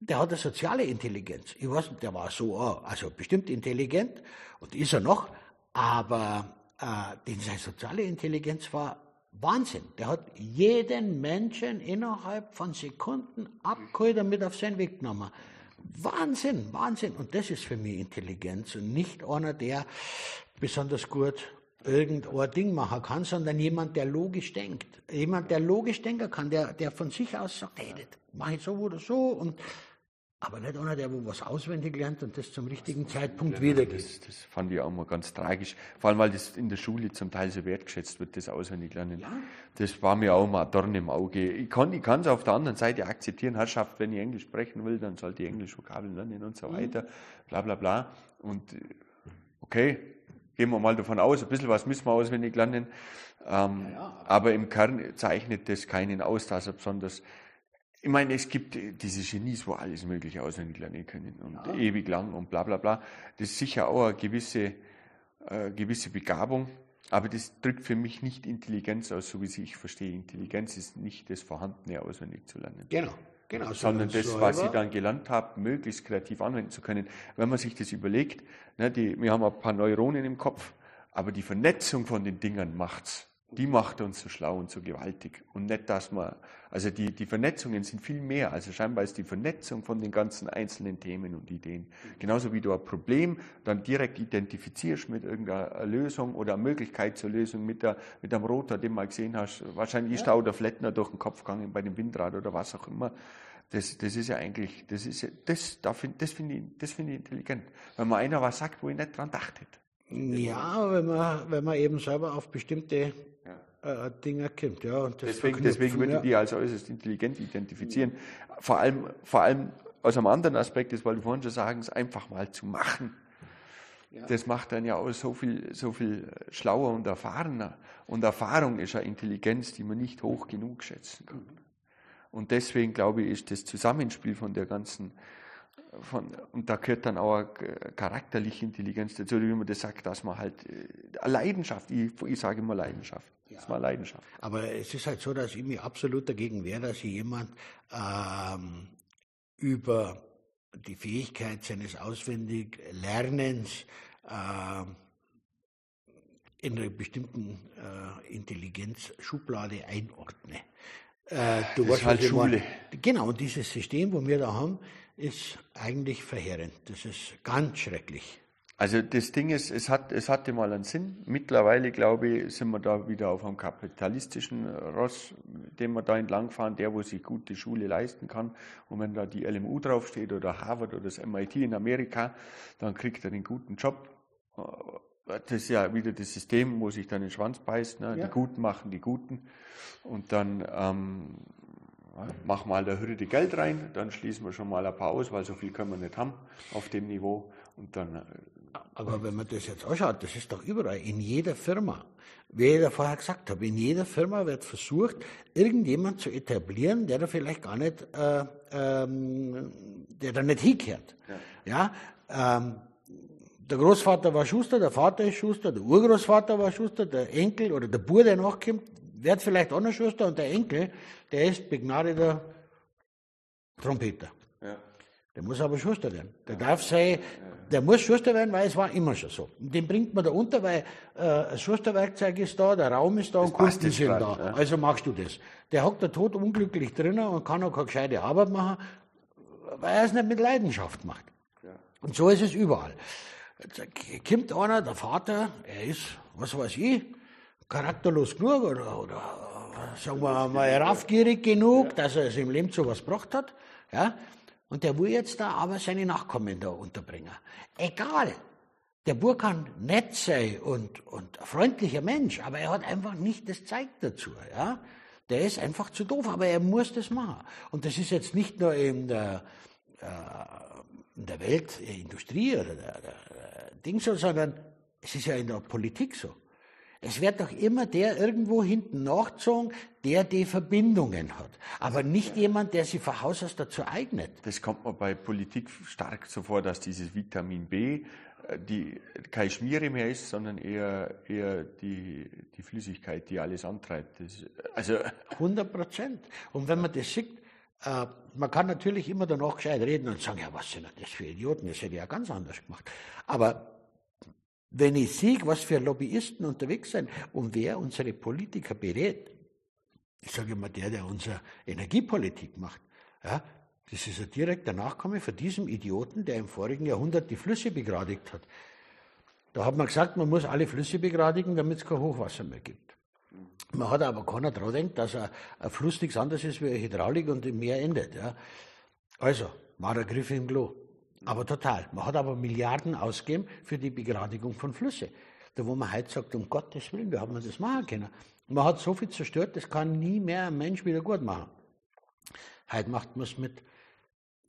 [SPEAKER 1] der hat eine soziale Intelligenz. Ich weiß nicht, der war so, also bestimmt intelligent und ist er noch, aber äh, seine soziale Intelligenz war Wahnsinn. Der hat jeden Menschen innerhalb von Sekunden abgeholt und mit auf seinen Weg genommen. Wahnsinn, Wahnsinn. Und das ist für mich Intelligenz und nicht einer, der besonders gut irgendein Ding machen kann, sondern jemand, der logisch denkt. Jemand, der logisch denken kann, der, der von sich aus sagt, hey, das mache ich so oder so und aber nicht einer, der wo was auswendig lernt und das zum richtigen Zeitpunkt wiedergibt.
[SPEAKER 2] Das, das fand ich auch mal ganz tragisch. Vor allem, weil das in der Schule zum Teil so wertgeschätzt wird, das auswendig lernen. Ja. Das war mir auch mal ein Dorn im Auge. Ich kann es auf der anderen Seite akzeptieren, Herrschaft, wenn ich Englisch sprechen will, dann sollte ich Englisch Vokabeln lernen und so mhm. weiter, bla bla bla. Und okay, gehen wir mal davon aus, ein bisschen was müssen wir auswendig lernen. Ähm, ja, ja. Aber im Kern zeichnet das keinen aus, dass er besonders ich meine, es gibt diese Genies, wo alles Mögliche auswendig lernen können und ja. ewig lang und bla bla bla. Das ist sicher auch eine gewisse, äh, gewisse Begabung, aber das drückt für mich nicht Intelligenz aus, so wie ich verstehe. Intelligenz ist nicht das Vorhandene auswendig zu lernen.
[SPEAKER 1] Genau. Genau,
[SPEAKER 2] sondern das, was ich dann gelernt habe, möglichst kreativ anwenden zu können. Wenn man sich das überlegt, ne, die, wir haben ein paar Neuronen im Kopf, aber die Vernetzung von den Dingern macht's die macht uns so schlau und so gewaltig. Und nicht, dass man, also die, die Vernetzungen sind viel mehr. Also scheinbar ist die Vernetzung von den ganzen einzelnen Themen und Ideen. Genauso wie du ein Problem dann direkt identifizierst mit irgendeiner Lösung oder Möglichkeit zur Lösung mit, der, mit einem Rotor, den du mal gesehen hast. Wahrscheinlich ist ja. da der Flettner durch den Kopf gegangen bei dem Windrad oder was auch immer. Das, das ist ja eigentlich, das ist ja, das, das finde find ich, das find ich intelligent. Wenn man einer was sagt, wo ich nicht dran dachte.
[SPEAKER 1] Ja, wenn man, wenn man eben selber auf bestimmte. Äh, Dinge kommt. Ja,
[SPEAKER 2] und deswegen deswegen würde ich die als äußerst intelligent identifizieren. Vor allem, vor allem aus einem anderen Aspekt ist, weil du vorhin schon sagen, es einfach mal zu machen. Ja. Das macht dann ja auch so viel, so viel schlauer und erfahrener. Und Erfahrung ist eine Intelligenz, die man nicht hoch genug schätzen kann. Mhm. Und deswegen glaube ich, ist das Zusammenspiel von der ganzen von, und da gehört dann auch eine charakterliche Intelligenz dazu, wie man das sagt, dass man halt äh, Leidenschaft, ich, ich sage immer Leidenschaft, ja. das war Leidenschaft.
[SPEAKER 1] Aber es ist halt so, dass ich mich absolut dagegen wehre, dass jemand ähm, über die Fähigkeit seines auswendig Lernens äh, in einer bestimmten äh, Intelligenzschublade einordne.
[SPEAKER 2] Äh, du das ist halt Schule.
[SPEAKER 1] Genau, und dieses System, wo wir da haben, ist eigentlich verheerend. Das ist ganz schrecklich.
[SPEAKER 2] Also das Ding ist, es, hat, es hatte mal einen Sinn. Mittlerweile, glaube ich, sind wir da wieder auf einem kapitalistischen Ross, den wir da entlangfahren, der, wo sich gut die Schule leisten kann. Und wenn da die LMU draufsteht oder Harvard oder das MIT in Amerika, dann kriegt er einen guten Job. Das ist ja wieder das System, wo sich dann den Schwanz beißt. Ne? Ja. Die Guten machen die Guten. Und dann ähm, Mach mal der Hürde Geld rein, dann schließen wir schon mal ein paar aus, weil so viel können wir nicht haben auf dem Niveau. Und dann, äh,
[SPEAKER 1] Aber wenn man das jetzt anschaut, das ist doch überall, in jeder Firma, wie ich da vorher gesagt habe, in jeder Firma wird versucht, irgendjemand zu etablieren, der da vielleicht gar nicht, äh, ähm, der da nicht hinkehrt. Ja, ja ähm, der Großvater war Schuster, der Vater ist Schuster, der Urgroßvater war Schuster, der Enkel oder der Bub, der nachkommt, wird vielleicht auch noch Schuster und der Enkel, der ist begnadeter Trompeter. Ja. Der muss aber Schuster werden. Der darf sein, der muss Schuster werden, weil es war immer schon so. Den bringt man da unter, weil äh, das Schusterwerkzeug ist da, der Raum ist da das und Kunden sind grad, da. Ja. Also machst du das. Der hockt da tot unglücklich drinnen und kann auch keine gescheite Arbeit machen, weil er es nicht mit Leidenschaft macht. Ja. Und so ist es überall. Jetzt kommt einer, der Vater, er ist, was weiß ich, charakterlos genug oder, oder sagen wir mal raffgierig genug, dass er es im Leben zu was gebracht hat. Ja? Und der will jetzt da aber seine Nachkommen da unterbringen. Egal. Der Bub kann nett sein und, und ein freundlicher Mensch, aber er hat einfach nicht das Zeug dazu. Ja? Der ist einfach zu doof, aber er muss das machen. Und das ist jetzt nicht nur in der, äh, in der Welt, der Industrie oder der, der, der Ding so, sondern es ist ja in der Politik so. Es wird doch immer der irgendwo hinten nachgezogen, der die Verbindungen hat. Aber nicht jemand, der sich von Haus aus dazu eignet.
[SPEAKER 2] Das kommt mir bei Politik stark so vor, dass dieses Vitamin B äh, die keine Schmiere mehr ist, sondern eher, eher die, die Flüssigkeit, die alles antreibt. Das,
[SPEAKER 1] also 100 Prozent. Und wenn man das sieht, Äh, man kann natürlich immer danach gescheit reden und sagen, ja, was sind das für Idioten, das hätte ich ja ganz anders gemacht. Aber wenn ich sehe, was für Lobbyisten unterwegs sind und wer unsere Politiker berät, ich sage immer, der, der unsere Energiepolitik macht, ja, das ist ein direkter Nachkomme von diesem Idioten, der im vorigen Jahrhundert die Flüsse begradigt hat. Da hat man gesagt, man muss alle Flüsse begradigen, damit es kein Hochwasser mehr gibt. Man hat aber keiner dran gedacht, dass ein, ein, Fluss nichts anderes ist wie eine Hydraulik und im Meer endet. Ja. Also, war der Griff im Klo. Aber total. Man hat aber Milliarden ausgegeben für die Begradigung von Flüsse. Da wo man heute sagt, um Gottes Willen, wie hat man das machen können? Man hat so viel zerstört, das kann nie mehr ein Mensch wieder gut machen. Heute macht man es mit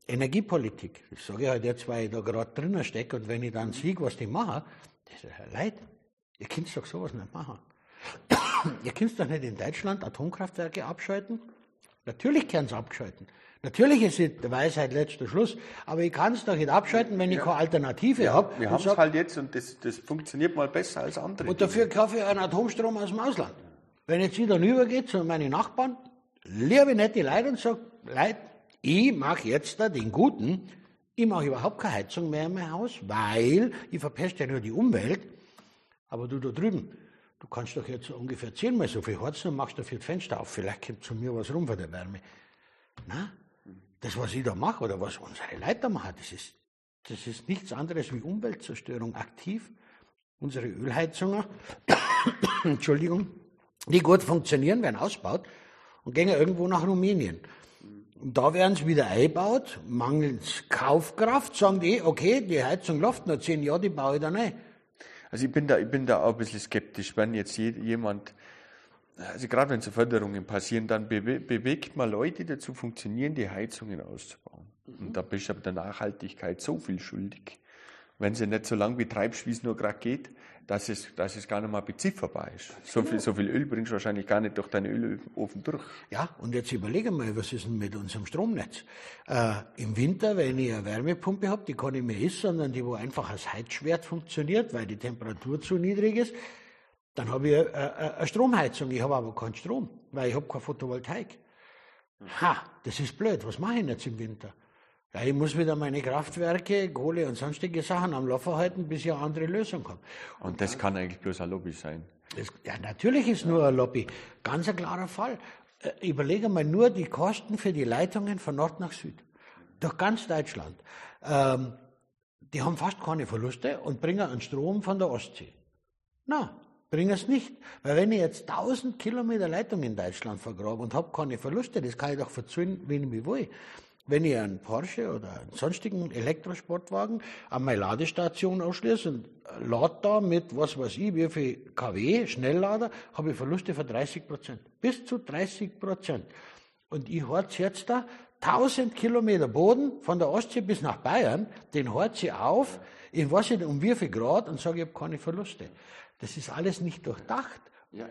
[SPEAKER 1] Energiepolitik. Das sage ich halt jetzt, weil ich da gerade drinnen stecke und wenn ich dann sehe, was die machen, das ist ja leid. Ihr könnt doch sowas nicht machen. Ihr könnt doch nicht in Deutschland Atomkraftwerke abschalten. Natürlich können sie abschalten. Natürlich ist es der Weisheit letzter Schluss, aber ich kann es doch nicht abschalten, wenn ich ja. keine Alternative
[SPEAKER 2] ja,
[SPEAKER 1] habe.
[SPEAKER 2] Wir haben es halt jetzt und das, das, funktioniert mal besser als andere.
[SPEAKER 1] Und dafür kaufe ich einen Atomstrom aus dem Ausland. Wenn jetzt ich dann übergehe zu meinen Nachbarn, liebe nette Leute und sage, Leute, ich mache jetzt da den Guten, ich mache überhaupt keine Heizung mehr in mein Haus, weil ich verpeste ja nur die Umwelt. Aber du da drüben, du kannst doch jetzt ungefähr zehnmal so viel heizen und machst dafür das Fenster auf. Vielleicht kommt zu mir was rum von der Wärme. Na, das, was ich da mache oder was unsere Leiter machen, das ist, das ist nichts anderes wie Umweltzerstörung aktiv. Unsere Ölheizungen, Entschuldigung, die gut funktionieren, werden ausgebaut und gehen irgendwo nach Rumänien. Und da werden sie wieder eingebaut, mangels Kaufkraft, sagen die, okay, die Heizung läuft noch zehn Jahre, die baue ich dann ein.
[SPEAKER 2] Also ich bin da, ich bin da auch ein bisschen skeptisch, wenn jetzt jemand also gerade wenn so Förderungen passieren, dann bewegt man Leute dazu, funktionierende Heizungen auszubauen. Mhm. Und da bist du aber der Nachhaltigkeit so viel schuldig, wenn sie nicht so lange betreibst, wie es nur gerade geht, dass es, dass es gar nicht mal bezifferbar ist. So viel, so viel Öl bringst du wahrscheinlich gar nicht durch deinen Ölofen durch.
[SPEAKER 1] Ja, und jetzt überlege mal, was ist denn mit unserem Stromnetz? Äh, Im Winter, wenn ich eine Wärmepumpe habe, die kann ich mehr ist, sondern die, wo einfach als Heizschwert funktioniert, weil die Temperatur zu niedrig ist, dann habe ich eine, Stromheizung, ich habe aber keinen Strom, weil ich habe keine Photovoltaik. Ha, das ist blöd, was mache ich jetzt im Winter? Ja, ich muss wieder meine Kraftwerke, Kohle und sonstige Sachen am Laufen halten, bis ich eine andere Lösung habe.
[SPEAKER 2] Und das kann eigentlich bloß ein Lobby sein.
[SPEAKER 1] Das, ja, natürlich ist nur ein Lobby. Ganz ein klarer Fall. Äh, überlege mal nur die Kosten für die Leitungen von Nord nach Süd. Durch ganz Deutschland. Ähm, die haben fast keine Verluste und bringen einen Strom von der Ostsee. Na, bringe es nicht. Weil wenn ich jetzt 1000 Kilometer Leitung in Deutschland vergrabe und habe keine Verluste, das kann ich doch verzahlen, wenn ich will. Wenn ich einen Porsche oder einen sonstigen Elektrosportwagen an meine Ladestation ausschließe und lade da mit, was weiß ich, wie viel kW, Schnelllader, habe ich Verluste von 30 Prozent. Bis zu 30 Prozent. Und ich harz jetzt da 1000 Kilometer Boden von der Ostsee bis nach Bayern, den harz ich auf, in weiß nicht um wie viel Grad und sage, ich habe keine Verluste. Das ist alles nicht durchdacht.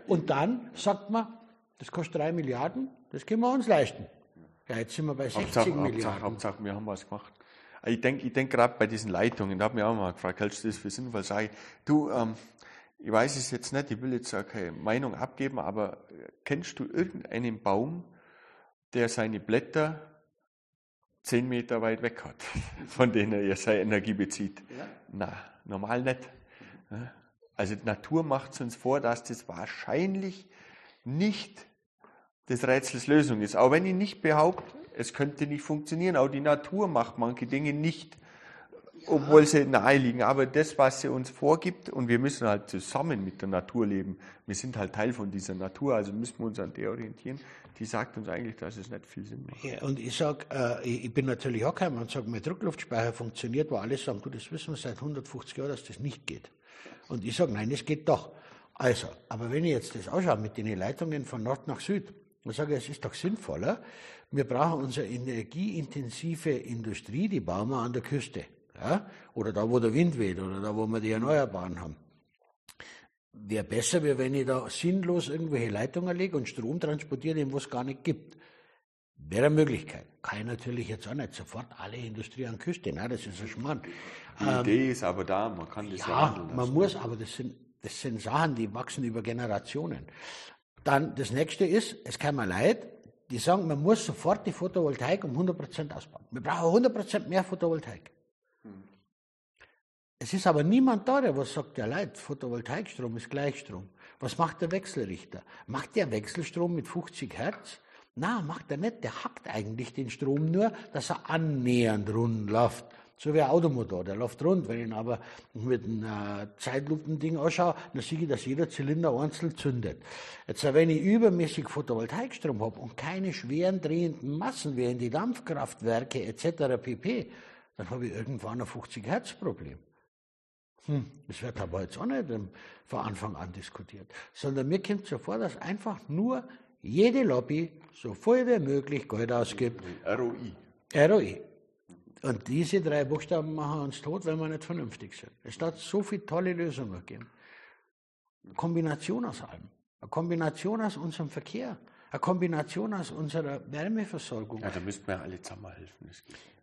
[SPEAKER 1] Und dann sagt man, das kostet drei Milliarden, das können wir uns leisten. Ja, jetzt sind wir bei 60 Hauptsache, Milliarden.
[SPEAKER 2] Hauptsache, Hauptsache, wir haben was gemacht. Ich denke ich denk gerade bei diesen Leitungen, da hat mir auch mal gefragt, hältst du das für sinnvoll? Sag ich, du, ähm, ich weiß es jetzt nicht, ich will jetzt keine Meinung abgeben, aber äh, kennst du irgendeinen Baum, der seine Blätter zehn Meter weit weg hat, von denen er seine Energie bezieht? Ja. Na, normal nicht. Also die Natur macht es uns vor, dass das wahrscheinlich nicht des Rätsels Lösung ist. Auch wenn ich nicht behaupte, es könnte nicht funktionieren. Auch die Natur macht manche Dinge nicht, obwohl sie nahe liegen. Aber das, was sie uns vorgibt, und wir müssen halt zusammen mit der Natur leben. Wir sind halt Teil von dieser Natur, also müssen wir uns an der orientieren. Die sagt uns eigentlich, dass es nicht viel Sinn macht.
[SPEAKER 1] Ja, und ich sage, äh, ich bin natürlich auch kein Mann, sage, mein Druckluftspeicher funktioniert, wo alle sagen, du, das wissen wir seit 150 Jahren, dass das nicht geht. Und ich sage, nein, es geht doch. Also, aber wenn ich jetzt das anschaue mit den Leitungen von Nord nach Süd, dann sage ich, es ist doch sinnvoller. Wir brauchen unsere energieintensive Industrie, die bauen wir an der Küste. Ja? Oder da, wo der Wind weht, oder da, wo wir die Erneuerbaren haben. Wäre besser, wenn ich da sinnlos irgendwelche Leitungen lege und Strom transportiere, den es gar nicht gibt. Wäre eine Möglichkeit. Kann ich natürlich jetzt auch nicht sofort alle Industrie an Küste, nein, das ist ein Schmarrn.
[SPEAKER 2] Die ähm, Idee ist aber da, man kann das
[SPEAKER 1] ja, ja man muss, aber das sind, das sind Sachen, die wachsen über Generationen. Dann das nächste ist, es kann mir leid, die sagen, man muss sofort die Photovoltaik um 100% ausbauen. Wir brauchen 100% mehr Photovoltaik. Hm. Es ist aber niemand da, der was sagt, ja Leute, Photovoltaikstrom ist Gleichstrom. Was macht der Wechselrichter? Macht der Wechselstrom mit 50 Hertz? Na, macht er nicht. Der hackt eigentlich den Strom nur, dass er annähernd rund läuft. So wie ein Automotor, der läuft rund. Wenn ich ihn aber mit einem äh, Zeitlupending anschaue, dann sehe ich, dass jeder Zylinder einzeln zündet. Jetzt, wenn ich übermäßig Photovoltaikstrom habe und keine schweren drehenden Massen wie in die Dampfkraftwerke etc. pp., dann habe ich irgendwann ein 50 Hertz Problem. Hm, das wird aber jetzt auch nicht von Anfang an diskutiert, sondern mir kommt so vor, dass einfach nur jede Lobby so voll wie möglich Geld ausgibt.
[SPEAKER 2] ROI.
[SPEAKER 1] ROI. Und diese drei Buchstaben machen uns tot, wenn wir nicht vernünftig sind. Es hat so viele tolle Lösungen gegeben. Eine Kombination aus allem. Eine Kombination aus unserem Verkehr. Eine Kombination aus unserer Wärmeversorgung.
[SPEAKER 2] Ja, da müssten wir alle zusammenhelfen.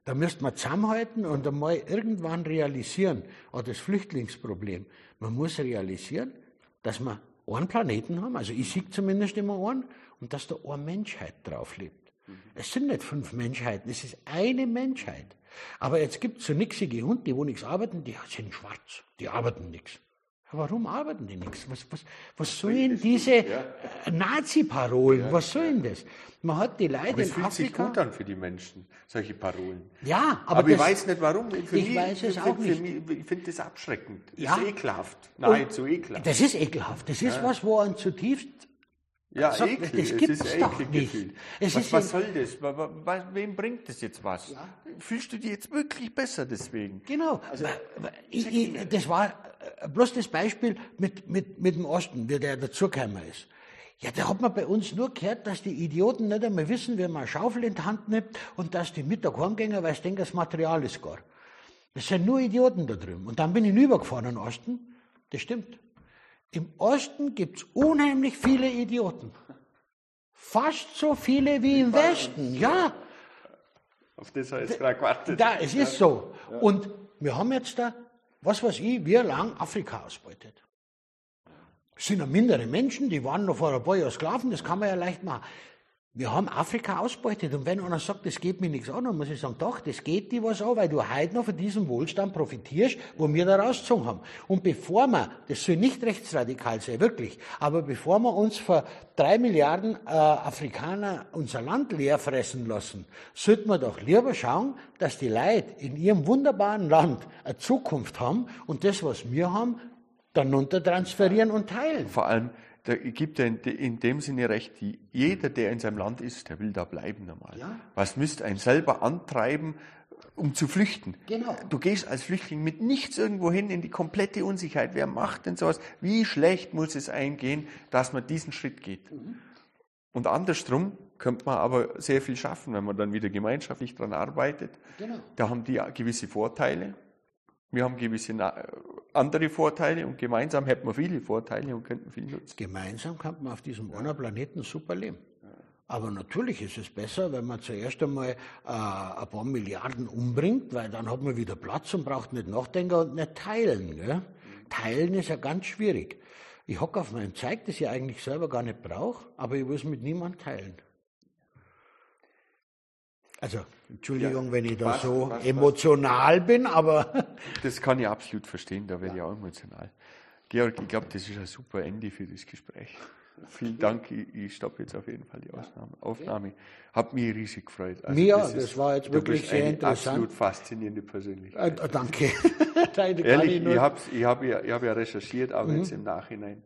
[SPEAKER 1] Da müsste man zusammenhalten und einmal irgendwann realisieren, auch das Flüchtlingsproblem. Man muss realisieren, dass wir einen Planeten haben, also ich sehe zumindest immer einen, und dass da eine Menschheit drauf lebt. Es sind nicht fünf Menschheiten, es ist eine Menschheit. Aber jetzt gibt es so nixige Hunde, die wo nichts arbeiten, die sind schwarz, die arbeiten nichts. Warum arbeiten die nichts? Was, was, was sollen diese ja. Nazi-Parolen? Ja. Was sollen das? Man hat die Leute aber
[SPEAKER 2] es fühlt Afrika. sich gut an für die Menschen, solche Parolen.
[SPEAKER 1] Ja,
[SPEAKER 2] aber, aber das, ich weiß nicht warum.
[SPEAKER 1] Für ich mich, weiß es auch nicht.
[SPEAKER 2] Mich, ich finde das abschreckend. Das ja. ist ekelhaft. Nahezu ekelhaft.
[SPEAKER 1] Das ist ekelhaft. Das ist ja. was, wo ein zutiefst
[SPEAKER 2] ja, sagt, ekel. Das gibt's es ist doch nicht. Es was, was soll das? Wem bringt das jetzt was? Ja. Fühlst du dich jetzt wirklich besser deswegen?
[SPEAKER 1] Genau. Also, ich, ich, das war äh, bloß das Beispiel mit, mit, mit dem Osten, wie der dazugekommen ist. Ja, da hat man bei uns nur gehört, dass die Idioten nicht einmal wissen, wie man eine Schaufel in die Hand nimmt und dass die Mittag heimgehen, weil sie denken, das Material ist gar. Das sind nur Idioten da drüben. Und dann bin ich rübergefahren in den Osten. Das stimmt. Im Osten gibt es unheimlich viele Idioten. Fast so viele wie im Westen, ja.
[SPEAKER 2] Auf das habe ich jetzt gerade gewartet.
[SPEAKER 1] Da, es ist so. Und wir haben jetzt da, was weiß ich, wie lang Afrika ausbeutet. Es sind ja mindere Menschen, die waren noch vor ein paar Jahren Sklaven, das kann man ja leicht machen. Wir haben Afrika ausbeutet und wenn einer sagt, das geht mir nichts an, dann muss ich sagen, doch, das geht dir was an, weil du heute noch von diesem Wohlstand profitierst, wo wir da rausgezogen haben. Und bevor wir, das soll nicht rechtsradikal sein, wirklich, aber bevor wir uns vor drei Milliarden äh, Afrikaner unser Land leer fressen lassen, sollten wir doch lieber schauen, dass die Leute in ihrem wunderbaren Land eine Zukunft haben und das, was wir haben, dann untertransferieren und teilen.
[SPEAKER 2] Vor allem, da gibt er in dem Sinne recht, jeder, der in seinem Land ist, der will da bleiben normal. Ja. Was müsste einen selber antreiben, um zu flüchten?
[SPEAKER 1] Genau.
[SPEAKER 2] Du gehst als Flüchtling mit nichts irgendwo hin in die komplette Unsicherheit. Wer macht denn sowas? Wie schlecht muss es eingehen, dass man diesen Schritt geht? Mhm. Und andersrum könnte man aber sehr viel schaffen, wenn man dann wieder gemeinschaftlich daran arbeitet. Genau. Da haben die gewisse Vorteile. Wir haben gewisse andere Vorteile und gemeinsam hätten wir viele Vorteile und könnten viel nutzen.
[SPEAKER 1] Gemeinsam kann man auf diesem ja. Planeten super leben. Aber natürlich ist es besser, wenn man zuerst einmal äh, ein paar Milliarden umbringt, weil dann hat man wieder Platz und braucht nicht nachdenken und nicht teilen. Gell? Teilen ist ja ganz schwierig. Ich hocke auf meinem Zeug, das ich eigentlich selber gar nicht brauche, aber ich will es mit niemandem teilen. Also, Entschuldigung, ja, wenn ich da was, so was, emotional was. bin, aber.
[SPEAKER 2] Das kann ich absolut verstehen, da werde ja. ich auch emotional. Georg, ich glaube, das ist ein super Ende für das Gespräch. Vielen Dank, ich, ich stoppe jetzt auf jeden Fall die Ausnahme, Aufnahme. Hat mich riesig gefreut.
[SPEAKER 1] Also Mir, das, das war jetzt wirklich sehr eine interessant.
[SPEAKER 2] absolut faszinierende Persönlichkeit.
[SPEAKER 1] Äh, danke.
[SPEAKER 2] Ehrlich, ich habe ich hab ja, hab ja recherchiert, aber mhm. jetzt im Nachhinein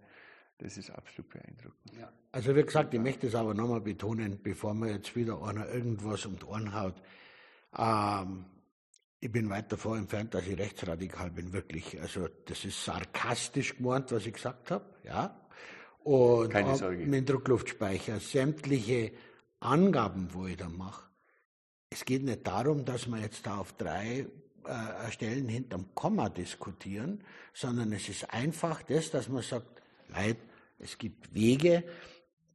[SPEAKER 2] das ist absolut beeindruckend.
[SPEAKER 1] Ja. Also wie gesagt, ich möchte es aber nochmal betonen, bevor mir jetzt wieder einer irgendwas um die Ohren haut. Ähm, ich bin weit davor entfernt, dass ich rechtsradikal bin, wirklich. Also das ist sarkastisch gemeint, was ich gesagt habe, ja. Und
[SPEAKER 2] Keine Sorge.
[SPEAKER 1] mit Druckluftspeicher, sämtliche Angaben, wo ich da mache. Es geht nicht darum, dass wir jetzt da auf drei äh, Stellen hinterm Komma diskutieren, sondern es ist einfach das, dass man sagt, Leid, es gibt Wege,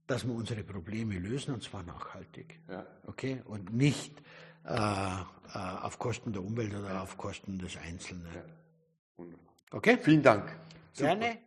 [SPEAKER 1] dass wir unsere Probleme lösen, und zwar nachhaltig. Ja. Okay? Und nicht äh, äh, auf Kosten der Umwelt oder auf Kosten des Einzelnen.
[SPEAKER 2] Okay? Vielen Dank.
[SPEAKER 1] Super. Gerne.